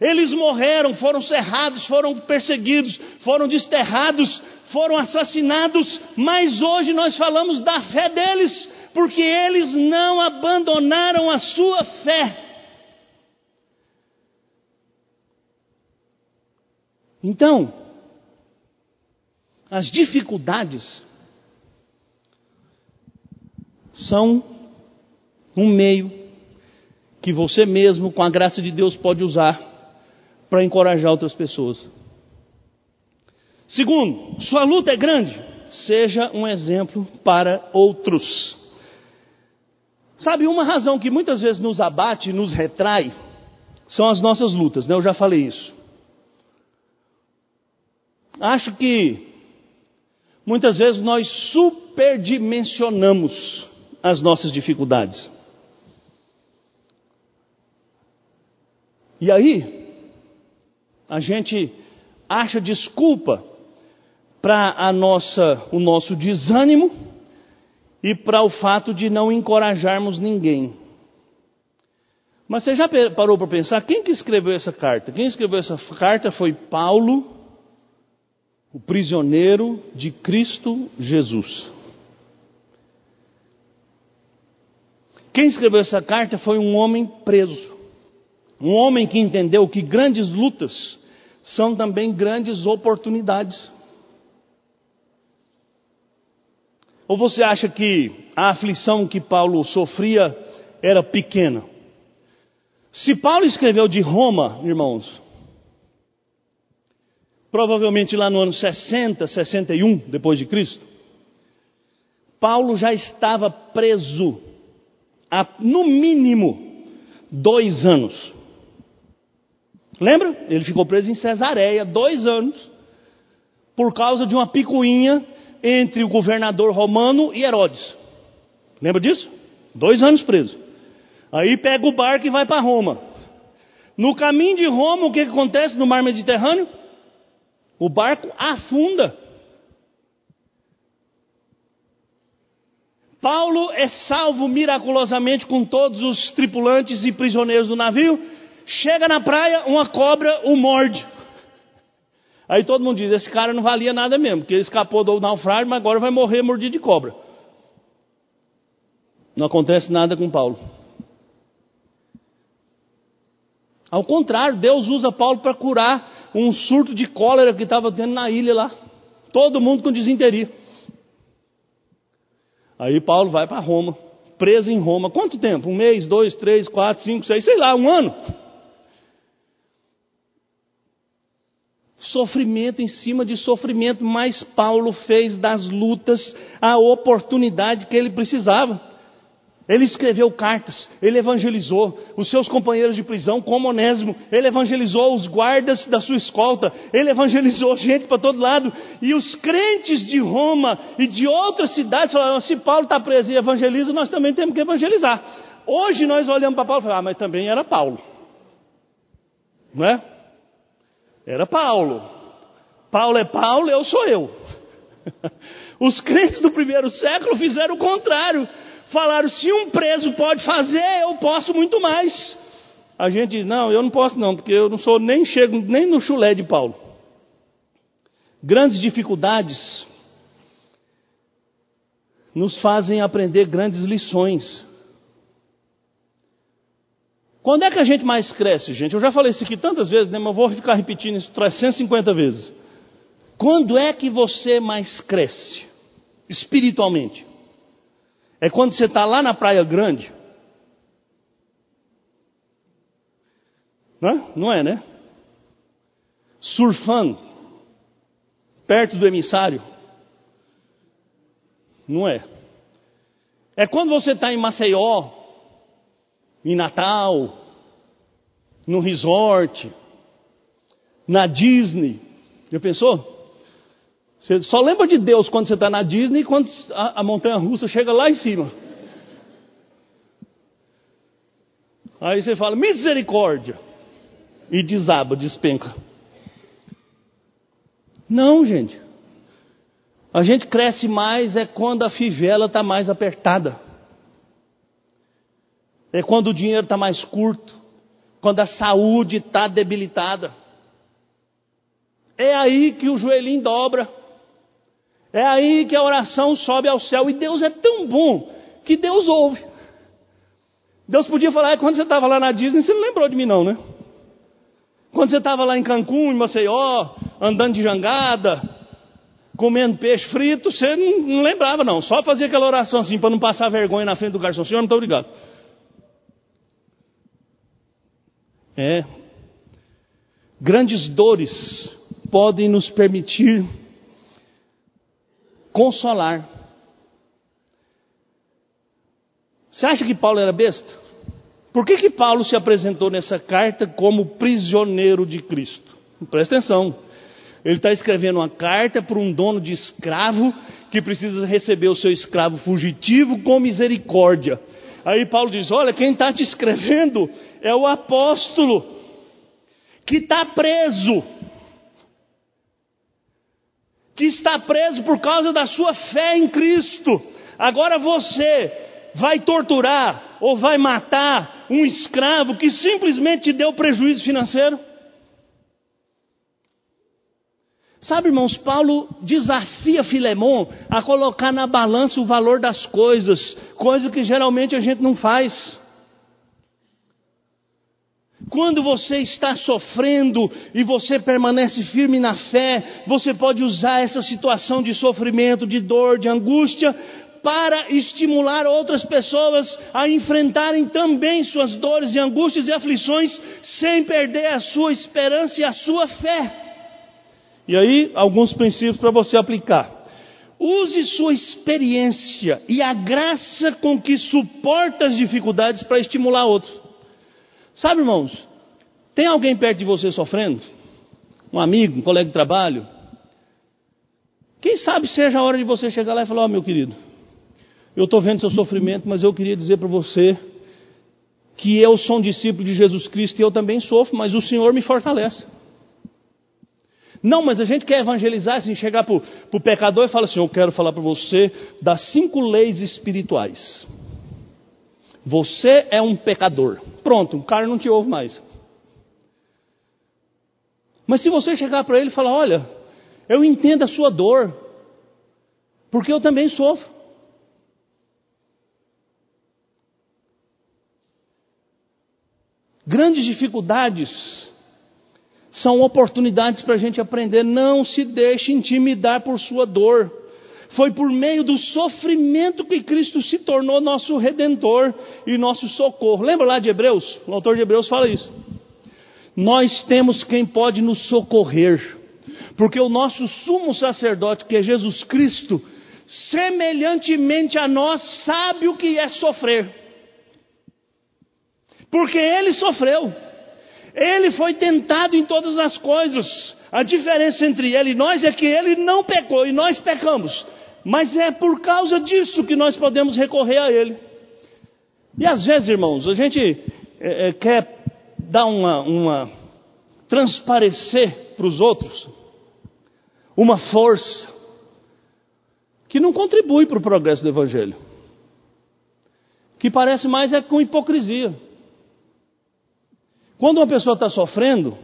Eles morreram, foram cerrados, foram perseguidos, foram desterrados, foram assassinados, mas hoje nós falamos da fé deles, porque eles não abandonaram a sua fé. Então, as dificuldades são um meio que você mesmo, com a graça de Deus, pode usar para encorajar outras pessoas. Segundo, sua luta é grande, seja um exemplo para outros. Sabe, uma razão que muitas vezes nos abate, nos retrai, são as nossas lutas, né? Eu já falei isso. Acho que muitas vezes nós superdimensionamos as nossas dificuldades. E aí, a gente acha desculpa para a nossa, o nosso desânimo e para o fato de não encorajarmos ninguém. Mas você já parou para pensar quem que escreveu essa carta? Quem escreveu essa carta foi Paulo, o prisioneiro de Cristo Jesus. Quem escreveu essa carta foi um homem preso. Um homem que entendeu que grandes lutas são também grandes oportunidades. Ou você acha que a aflição que Paulo sofria era pequena? Se Paulo escreveu de Roma, irmãos, provavelmente lá no ano 60, 61 depois de Cristo, Paulo já estava preso há no mínimo dois anos. Lembra? Ele ficou preso em Cesareia dois anos por causa de uma picuinha entre o governador romano e Herodes. Lembra disso? Dois anos preso. Aí pega o barco e vai para Roma. No caminho de Roma, o que acontece no mar Mediterrâneo? O barco afunda. Paulo é salvo miraculosamente com todos os tripulantes e prisioneiros do navio. Chega na praia, uma cobra o morde. Aí todo mundo diz: esse cara não valia nada mesmo, porque ele escapou do naufrágio, mas agora vai morrer mordido de cobra. Não acontece nada com Paulo. Ao contrário, Deus usa Paulo para curar um surto de cólera que estava tendo na ilha lá. Todo mundo com desinteria. Aí Paulo vai para Roma, preso em Roma. Quanto tempo? Um mês, dois, três, quatro, cinco, seis, sei lá, um ano. Sofrimento em cima de sofrimento, mas Paulo fez das lutas a oportunidade que ele precisava. Ele escreveu cartas, ele evangelizou os seus companheiros de prisão, como Onésimo, ele evangelizou os guardas da sua escolta, ele evangelizou gente para todo lado, e os crentes de Roma e de outras cidades falaram: se Paulo está preso e evangeliza, nós também temos que evangelizar. Hoje nós olhamos para Paulo e falamos: ah, mas também era Paulo, não é? Era Paulo. Paulo é Paulo, eu sou eu. Os crentes do primeiro século fizeram o contrário falaram: se um preso pode fazer, eu posso muito mais. A gente diz: não, eu não posso não, porque eu não sou nem chego nem no chulé de Paulo. Grandes dificuldades nos fazem aprender grandes lições. Quando é que a gente mais cresce, gente? Eu já falei isso aqui tantas vezes, né, mas vou ficar repetindo isso 350 vezes. Quando é que você mais cresce espiritualmente? É quando você está lá na Praia Grande. Não é? Não é, né? Surfando. Perto do emissário. Não é. É quando você está em Maceió, em Natal, no resort, na Disney. Já pensou? Você só lembra de Deus quando você está na Disney e quando a, a montanha russa chega lá em cima. Aí você fala, misericórdia. E desaba, despenca. Não, gente. A gente cresce mais é quando a fivela está mais apertada. É quando o dinheiro está mais curto. Quando a saúde está debilitada. É aí que o joelhinho dobra. É aí que a oração sobe ao céu. E Deus é tão bom que Deus ouve. Deus podia falar, quando você estava lá na Disney, você não lembrou de mim, não, né? Quando você estava lá em Cancún, em Maceió, andando de jangada, comendo peixe frito, você não, não lembrava, não. Só fazia aquela oração assim, para não passar vergonha na frente do garçom. Senhor, muito obrigado. É. Grandes dores podem nos permitir consolar. Você acha que Paulo era besta? Por que, que Paulo se apresentou nessa carta como prisioneiro de Cristo? Presta atenção. Ele está escrevendo uma carta para um dono de escravo que precisa receber o seu escravo fugitivo com misericórdia. Aí Paulo diz: Olha, quem está te escrevendo é o apóstolo que está preso, que está preso por causa da sua fé em Cristo. Agora você vai torturar ou vai matar um escravo que simplesmente te deu prejuízo financeiro? Sabe, irmãos, Paulo desafia Filemon a colocar na balança o valor das coisas, coisa que geralmente a gente não faz. Quando você está sofrendo e você permanece firme na fé, você pode usar essa situação de sofrimento, de dor, de angústia, para estimular outras pessoas a enfrentarem também suas dores e angústias e aflições, sem perder a sua esperança e a sua fé. E aí, alguns princípios para você aplicar. Use sua experiência e a graça com que suporta as dificuldades para estimular outros. Sabe, irmãos, tem alguém perto de você sofrendo? Um amigo, um colega de trabalho? Quem sabe seja a hora de você chegar lá e falar: Ó, oh, meu querido, eu estou vendo seu sofrimento, mas eu queria dizer para você que eu sou um discípulo de Jesus Cristo e eu também sofro, mas o Senhor me fortalece. Não, mas a gente quer evangelizar, assim, chegar para o pecador e falar assim: Eu quero falar para você das cinco leis espirituais. Você é um pecador. Pronto, o cara não te ouve mais. Mas se você chegar para ele e falar: Olha, eu entendo a sua dor, porque eu também sofro. Grandes dificuldades são oportunidades para a gente aprender. Não se deixe intimidar por sua dor. Foi por meio do sofrimento que Cristo se tornou nosso redentor e nosso socorro. Lembra lá de Hebreus? O autor de Hebreus fala isso. Nós temos quem pode nos socorrer, porque o nosso sumo sacerdote, que é Jesus Cristo, semelhantemente a nós, sabe o que é sofrer, porque ele sofreu. Ele foi tentado em todas as coisas. A diferença entre ele e nós é que ele não pecou e nós pecamos. Mas é por causa disso que nós podemos recorrer a ele. E às vezes, irmãos, a gente é, é, quer dar uma, uma transparecer para os outros uma força que não contribui para o progresso do Evangelho, que parece mais é com hipocrisia. Quando uma pessoa está sofrendo,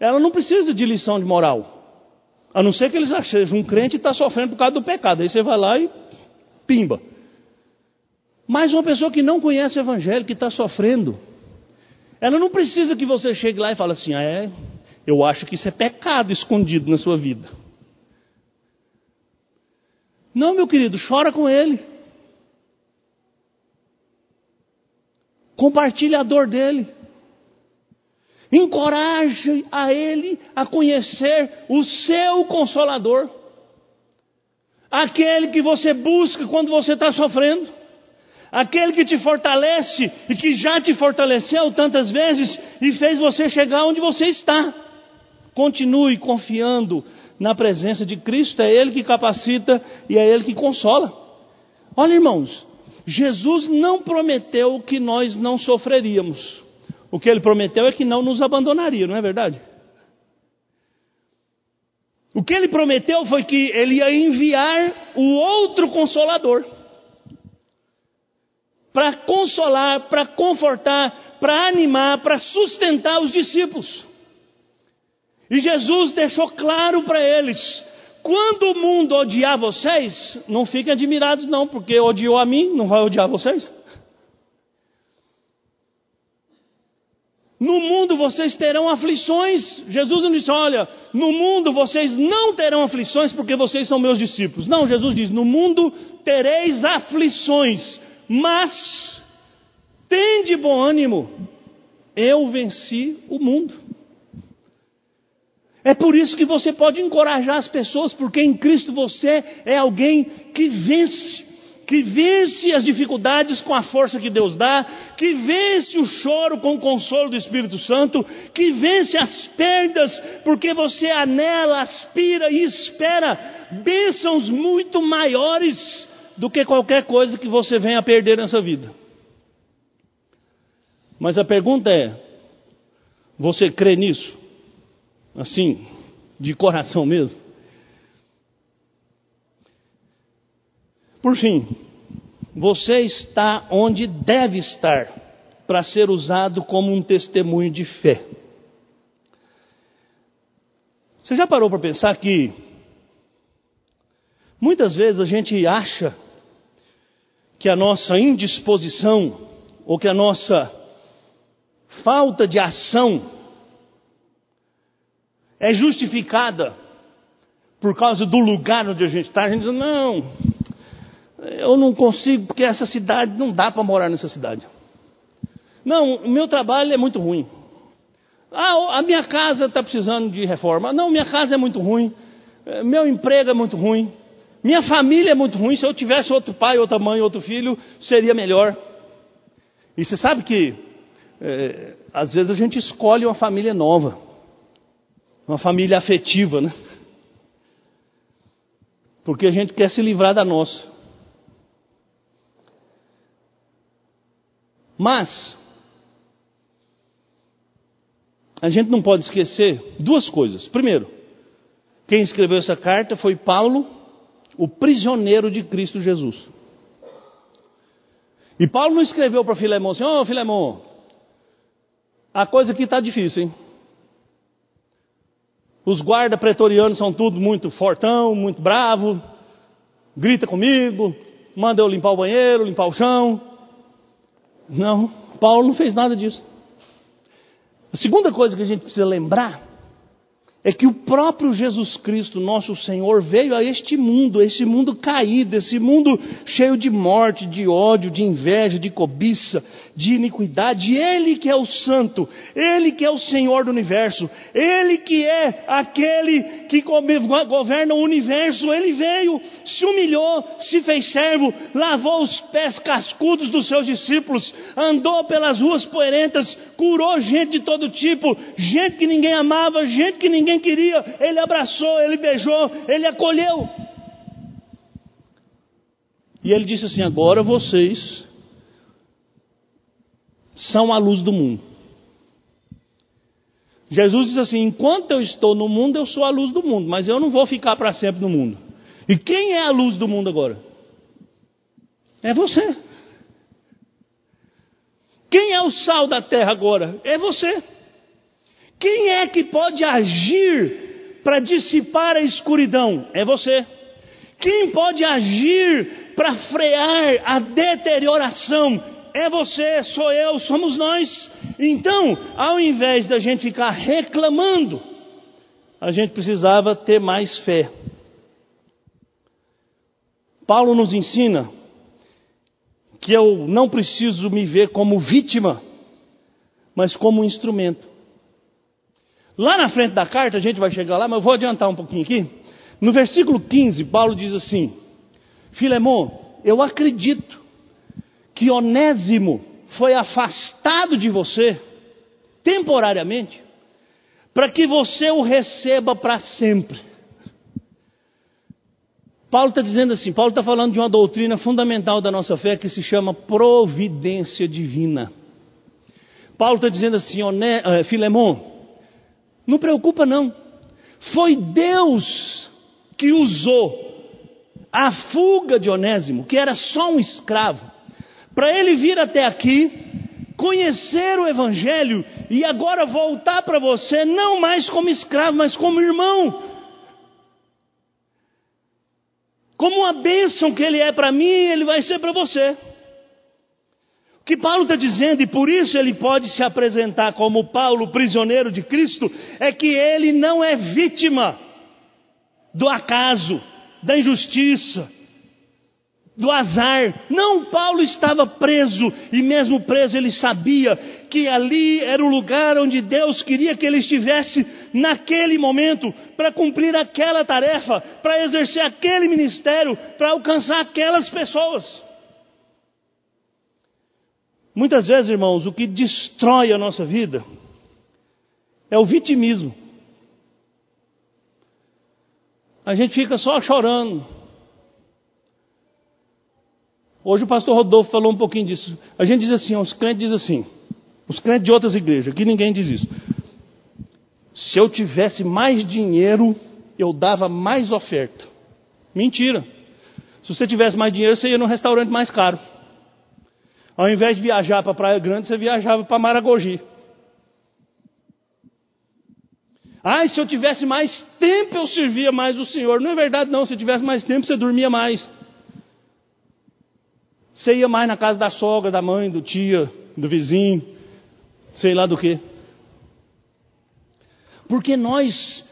ela não precisa de lição de moral. A não ser que eles sejam um crente está sofrendo por causa do pecado. Aí você vai lá e pimba. Mas uma pessoa que não conhece o Evangelho, que está sofrendo, ela não precisa que você chegue lá e fale assim: ah, é, eu acho que isso é pecado escondido na sua vida. Não, meu querido, chora com ele. Compartilhe a dor dele. Encoraje a ele a conhecer o seu consolador, aquele que você busca quando você está sofrendo, aquele que te fortalece e que já te fortaleceu tantas vezes e fez você chegar onde você está. Continue confiando na presença de Cristo, é Ele que capacita e é Ele que consola. Olha, irmãos, Jesus não prometeu que nós não sofreríamos. O que ele prometeu é que não nos abandonaria, não é verdade? O que ele prometeu foi que ele ia enviar o outro consolador para consolar, para confortar, para animar, para sustentar os discípulos. E Jesus deixou claro para eles: quando o mundo odiar vocês, não fiquem admirados, não, porque odiou a mim, não vai odiar vocês. No mundo vocês terão aflições. Jesus não disse: Olha, no mundo vocês não terão aflições porque vocês são meus discípulos. Não, Jesus diz: No mundo tereis aflições, mas tende bom ânimo. Eu venci o mundo. É por isso que você pode encorajar as pessoas, porque em Cristo você é alguém que vence que vence as dificuldades com a força que Deus dá, que vence o choro com o consolo do Espírito Santo, que vence as perdas, porque você anela, aspira e espera bênçãos muito maiores do que qualquer coisa que você venha a perder nessa vida. Mas a pergunta é: você crê nisso? Assim, de coração mesmo? Por fim, você está onde deve estar para ser usado como um testemunho de fé. Você já parou para pensar que muitas vezes a gente acha que a nossa indisposição ou que a nossa falta de ação é justificada por causa do lugar onde a gente está. A gente diz, não, eu não consigo, porque essa cidade não dá para morar nessa cidade. Não, o meu trabalho é muito ruim. Ah, a minha casa está precisando de reforma. Não, minha casa é muito ruim. Eh, meu emprego é muito ruim. Minha família é muito ruim. Se eu tivesse outro pai, outra mãe, outro filho, seria melhor. E você sabe que é, às vezes a gente escolhe uma família nova, uma família afetiva, né? Porque a gente quer se livrar da nossa. Mas, a gente não pode esquecer duas coisas. Primeiro, quem escreveu essa carta foi Paulo, o prisioneiro de Cristo Jesus. E Paulo não escreveu para Filemão assim: Ô oh, Filemão, a coisa aqui está difícil, hein? Os guardas pretorianos são tudo muito fortão, muito bravo, grita comigo, manda eu limpar o banheiro, limpar o chão. Não, Paulo não fez nada disso. A segunda coisa que a gente precisa lembrar é que o próprio Jesus Cristo, nosso Senhor, veio a este mundo, esse mundo caído, esse mundo cheio de morte, de ódio, de inveja, de cobiça, de iniquidade. Ele que é o Santo, Ele que é o Senhor do universo, Ele que é aquele que governa o universo, Ele veio, se humilhou, se fez servo, lavou os pés cascudos dos seus discípulos, andou pelas ruas poerentas, curou gente de todo tipo, gente que ninguém amava, gente que ninguém queria, ele abraçou, ele beijou, ele acolheu. E ele disse assim: agora vocês são a luz do mundo. Jesus disse assim: enquanto eu estou no mundo, eu sou a luz do mundo, mas eu não vou ficar para sempre no mundo. E quem é a luz do mundo agora? É você. Quem é o sal da terra agora? É você. Quem é que pode agir para dissipar a escuridão? É você. Quem pode agir para frear a deterioração? É você, sou eu, somos nós. Então, ao invés da gente ficar reclamando, a gente precisava ter mais fé. Paulo nos ensina que eu não preciso me ver como vítima, mas como instrumento. Lá na frente da carta, a gente vai chegar lá, mas eu vou adiantar um pouquinho aqui. No versículo 15, Paulo diz assim: Filemão, eu acredito que Onésimo foi afastado de você, temporariamente, para que você o receba para sempre. Paulo está dizendo assim: Paulo está falando de uma doutrina fundamental da nossa fé que se chama providência divina. Paulo está dizendo assim, Oné, uh, Filemon, não preocupa não. Foi Deus que usou a fuga de Onésimo, que era só um escravo, para ele vir até aqui, conhecer o Evangelho e agora voltar para você, não mais como escravo, mas como irmão. Como uma bênção que ele é para mim, ele vai ser para você. O que Paulo está dizendo, e por isso ele pode se apresentar como Paulo, prisioneiro de Cristo, é que ele não é vítima do acaso, da injustiça, do azar. Não, Paulo estava preso, e mesmo preso ele sabia que ali era o lugar onde Deus queria que ele estivesse naquele momento, para cumprir aquela tarefa, para exercer aquele ministério, para alcançar aquelas pessoas. Muitas vezes, irmãos, o que destrói a nossa vida é o vitimismo. A gente fica só chorando, Hoje o pastor Rodolfo falou um pouquinho disso. A gente diz assim, os crentes dizem assim, os crentes de outras igrejas, aqui ninguém diz isso. Se eu tivesse mais dinheiro, eu dava mais oferta. Mentira. Se você tivesse mais dinheiro, você ia num restaurante mais caro. Ao invés de viajar para Praia Grande, você viajava para Maragogi. Ah, se eu tivesse mais tempo, eu servia mais o Senhor. Não é verdade, não. Se eu tivesse mais tempo, você dormia mais. Você ia mais na casa da sogra, da mãe, do tia, do vizinho, sei lá do que. Porque nós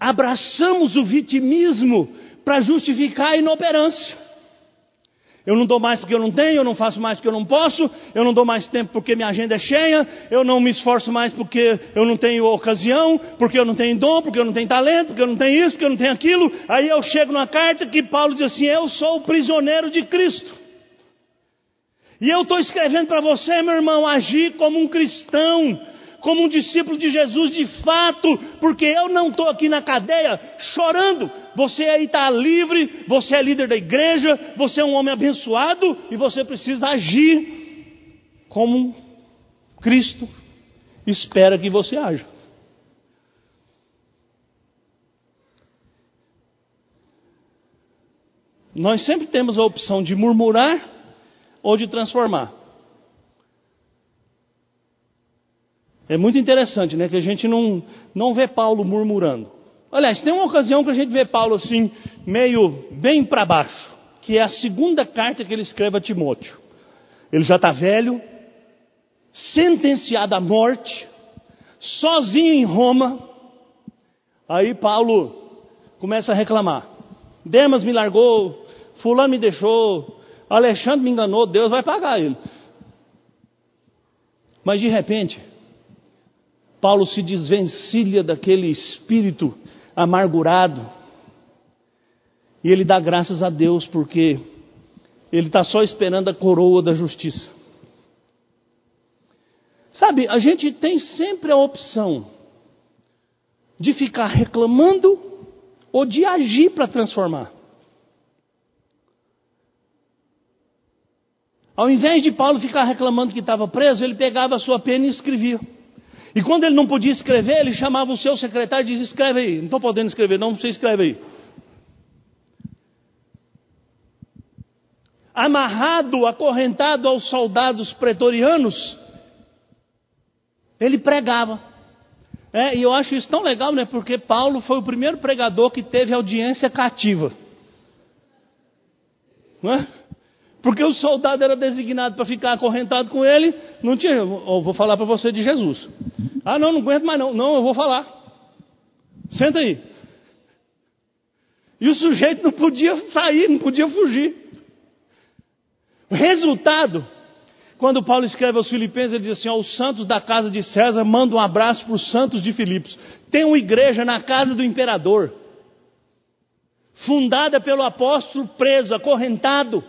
abraçamos o vitimismo para justificar a inoperância. Eu não dou mais porque eu não tenho, eu não faço mais porque eu não posso, eu não dou mais tempo porque minha agenda é cheia, eu não me esforço mais porque eu não tenho ocasião, porque eu não tenho dom, porque eu não tenho talento, porque eu não tenho isso, porque eu não tenho aquilo. Aí eu chego numa carta que Paulo diz assim: Eu sou o prisioneiro de Cristo. E eu estou escrevendo para você, meu irmão, agir como um cristão, como um discípulo de Jesus de fato, porque eu não estou aqui na cadeia chorando. Você aí está livre, você é líder da igreja, você é um homem abençoado e você precisa agir como Cristo espera que você haja. Nós sempre temos a opção de murmurar ou de transformar. É muito interessante, né? Que a gente não, não vê Paulo murmurando. Aliás, tem uma ocasião que a gente vê Paulo assim, meio bem para baixo, que é a segunda carta que ele escreve a Timóteo. Ele já está velho, sentenciado à morte, sozinho em Roma. Aí Paulo começa a reclamar. Demas me largou, Fulano me deixou, Alexandre me enganou, Deus vai pagar ele. Mas de repente, Paulo se desvencilha daquele espírito amargurado e ele dá graças a Deus porque ele está só esperando a coroa da justiça. Sabe, a gente tem sempre a opção de ficar reclamando ou de agir para transformar. Ao invés de Paulo ficar reclamando que estava preso, ele pegava a sua pena e escrevia. E quando ele não podia escrever, ele chamava o seu secretário e dizia: Escreve aí. Não estou podendo escrever, não, você escreve aí. Amarrado, acorrentado aos soldados pretorianos, ele pregava. É, e eu acho isso tão legal, né? Porque Paulo foi o primeiro pregador que teve audiência cativa. Não é? Porque o soldado era designado para ficar acorrentado com ele, não tinha. Eu vou falar para você de Jesus. Ah, não, não aguento mais não. Não, eu vou falar. Senta aí. E o sujeito não podia sair, não podia fugir. O resultado, quando Paulo escreve aos Filipenses, ele diz assim: os santos da casa de César mandam um abraço para os santos de Filipos. Tem uma igreja na casa do imperador, fundada pelo apóstolo preso, acorrentado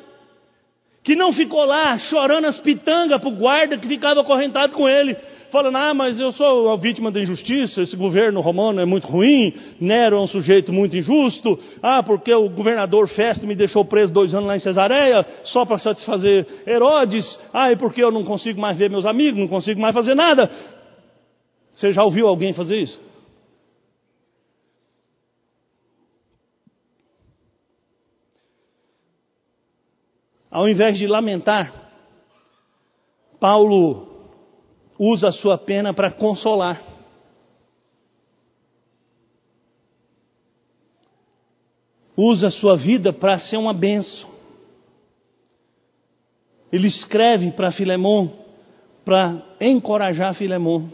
que não ficou lá chorando as pitangas para o guarda que ficava acorrentado com ele, falando: Ah, mas eu sou a vítima da injustiça, esse governo romano é muito ruim, Nero é um sujeito muito injusto, ah, porque o governador Festo me deixou preso dois anos lá em Cesareia, só para satisfazer Herodes, ah, e porque eu não consigo mais ver meus amigos, não consigo mais fazer nada. Você já ouviu alguém fazer isso? Ao invés de lamentar, Paulo usa a sua pena para consolar. Usa a sua vida para ser uma benção. Ele escreve para Filemon para encorajar Filemon.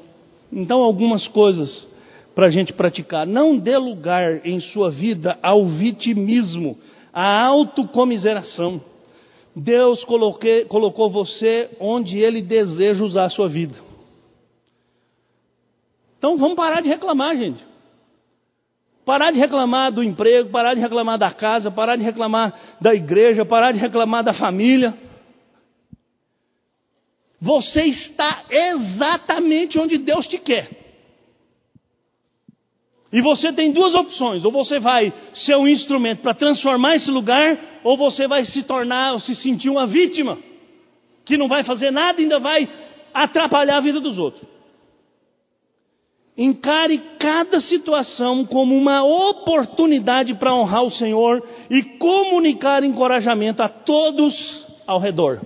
Então, algumas coisas para a gente praticar. Não dê lugar em sua vida ao vitimismo, à autocomiseração. Deus coloquei, colocou você onde Ele deseja usar a sua vida. Então vamos parar de reclamar, gente. Parar de reclamar do emprego, parar de reclamar da casa, parar de reclamar da igreja, parar de reclamar da família. Você está exatamente onde Deus te quer. E você tem duas opções: ou você vai ser um instrumento para transformar esse lugar, ou você vai se tornar, ou se sentir uma vítima, que não vai fazer nada e ainda vai atrapalhar a vida dos outros. Encare cada situação como uma oportunidade para honrar o Senhor e comunicar encorajamento a todos ao redor.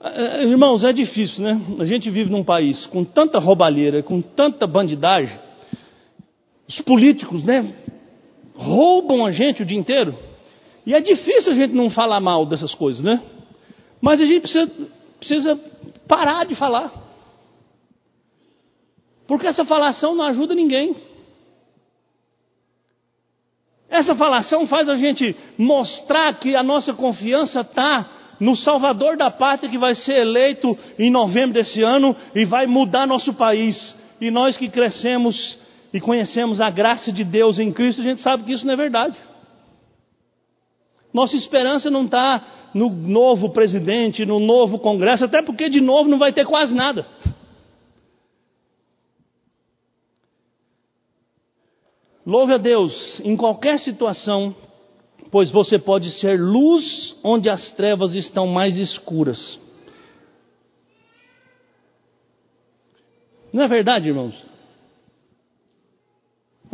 É, irmãos, é difícil, né? A gente vive num país com tanta roubalheira, com tanta bandidagem. Os políticos, né? Roubam a gente o dia inteiro. E é difícil a gente não falar mal dessas coisas, né? Mas a gente precisa, precisa parar de falar. Porque essa falação não ajuda ninguém. Essa falação faz a gente mostrar que a nossa confiança está no Salvador da pátria que vai ser eleito em novembro desse ano e vai mudar nosso país. E nós que crescemos e conhecemos a graça de Deus em Cristo, a gente sabe que isso não é verdade. Nossa esperança não está no novo presidente, no novo Congresso, até porque de novo não vai ter quase nada. Louve a Deus em qualquer situação, pois você pode ser luz onde as trevas estão mais escuras. Não é verdade, irmãos?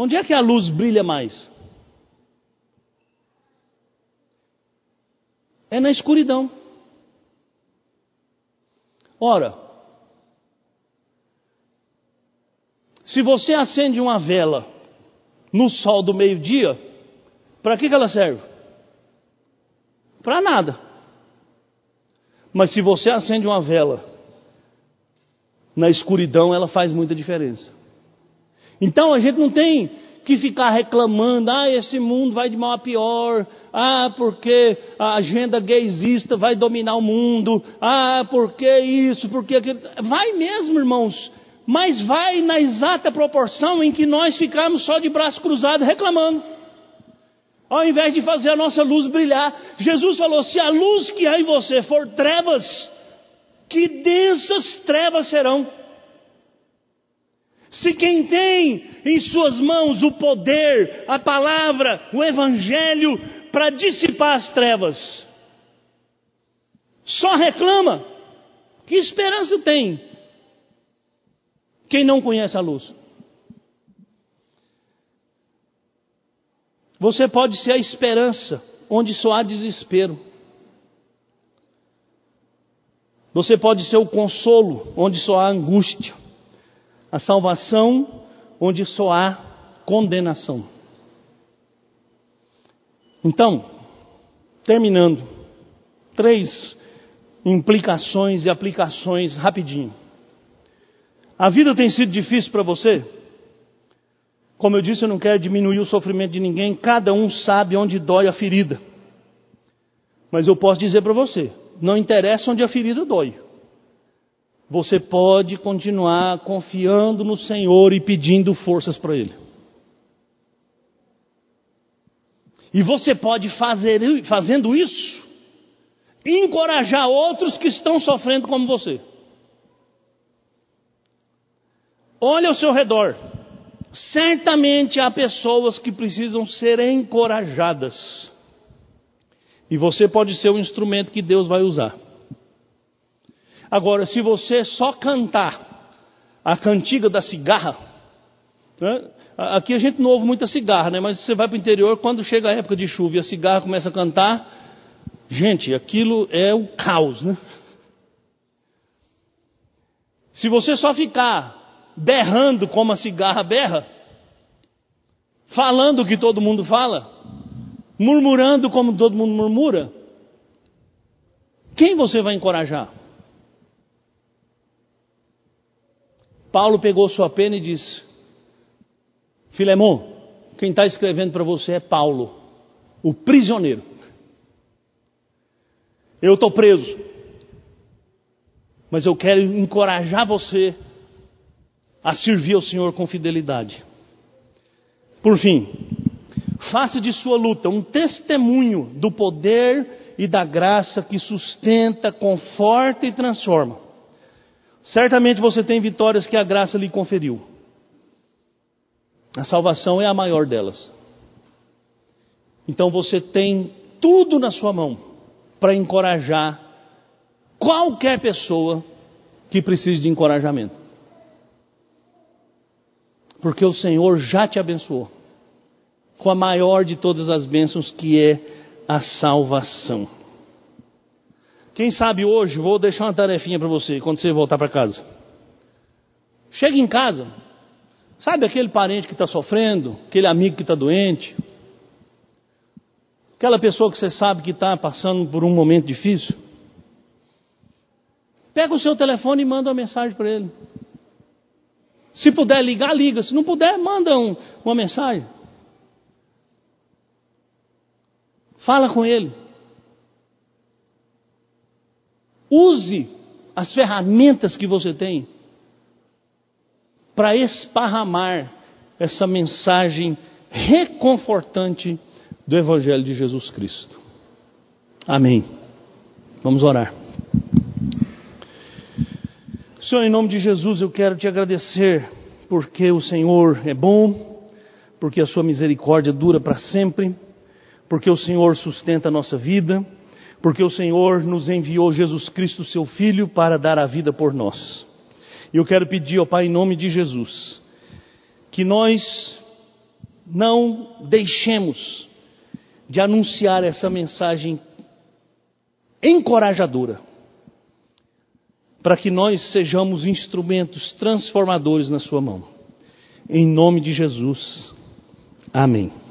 Onde é que a luz brilha mais? É na escuridão. Ora, se você acende uma vela no sol do meio-dia, para que, que ela serve? Para nada. Mas se você acende uma vela na escuridão, ela faz muita diferença. Então a gente não tem que ficar reclamando, ah, esse mundo vai de mal a pior, ah, porque a agenda gaysista vai dominar o mundo, ah, porque isso, porque aquilo. Vai mesmo, irmãos mas vai na exata proporção em que nós ficamos só de braço cruzado reclamando. Ao invés de fazer a nossa luz brilhar, Jesus falou: se a luz que há em você for trevas, que densas trevas serão. Se quem tem em suas mãos o poder, a palavra, o evangelho para dissipar as trevas, só reclama, que esperança tem quem não conhece a luz? Você pode ser a esperança onde só há desespero. Você pode ser o consolo onde só há angústia. A salvação onde só há condenação. Então, terminando, três implicações e aplicações rapidinho. A vida tem sido difícil para você? Como eu disse, eu não quero diminuir o sofrimento de ninguém, cada um sabe onde dói a ferida. Mas eu posso dizer para você: não interessa onde a ferida dói. Você pode continuar confiando no Senhor e pedindo forças para Ele. E você pode fazer, fazendo isso, encorajar outros que estão sofrendo como você. Olhe ao seu redor. Certamente há pessoas que precisam ser encorajadas. E você pode ser o instrumento que Deus vai usar. Agora, se você só cantar a cantiga da cigarra, né? aqui a gente não ouve muita cigarra, né? mas você vai para o interior, quando chega a época de chuva e a cigarra começa a cantar, gente, aquilo é o caos. Né? Se você só ficar berrando como a cigarra berra, falando o que todo mundo fala, murmurando como todo mundo murmura, quem você vai encorajar? Paulo pegou sua pena e disse: Filemão, quem está escrevendo para você é Paulo, o prisioneiro. Eu estou preso. Mas eu quero encorajar você a servir ao Senhor com fidelidade. Por fim, faça de sua luta um testemunho do poder e da graça que sustenta, conforta e transforma. Certamente você tem vitórias que a graça lhe conferiu. A salvação é a maior delas. Então você tem tudo na sua mão para encorajar qualquer pessoa que precise de encorajamento. Porque o Senhor já te abençoou com a maior de todas as bênçãos, que é a salvação. Quem sabe hoje, vou deixar uma tarefinha para você quando você voltar para casa. Chega em casa, sabe aquele parente que está sofrendo, aquele amigo que está doente, aquela pessoa que você sabe que está passando por um momento difícil. Pega o seu telefone e manda uma mensagem para ele. Se puder ligar, liga. Se não puder, manda um, uma mensagem. Fala com ele. Use as ferramentas que você tem para esparramar essa mensagem reconfortante do Evangelho de Jesus Cristo. Amém. Vamos orar. Senhor, em nome de Jesus, eu quero te agradecer, porque o Senhor é bom, porque a sua misericórdia dura para sempre, porque o Senhor sustenta a nossa vida, porque o Senhor nos enviou Jesus Cristo, seu Filho, para dar a vida por nós. E eu quero pedir ao Pai, em nome de Jesus, que nós não deixemos de anunciar essa mensagem encorajadora para que nós sejamos instrumentos transformadores na Sua mão. Em nome de Jesus. Amém.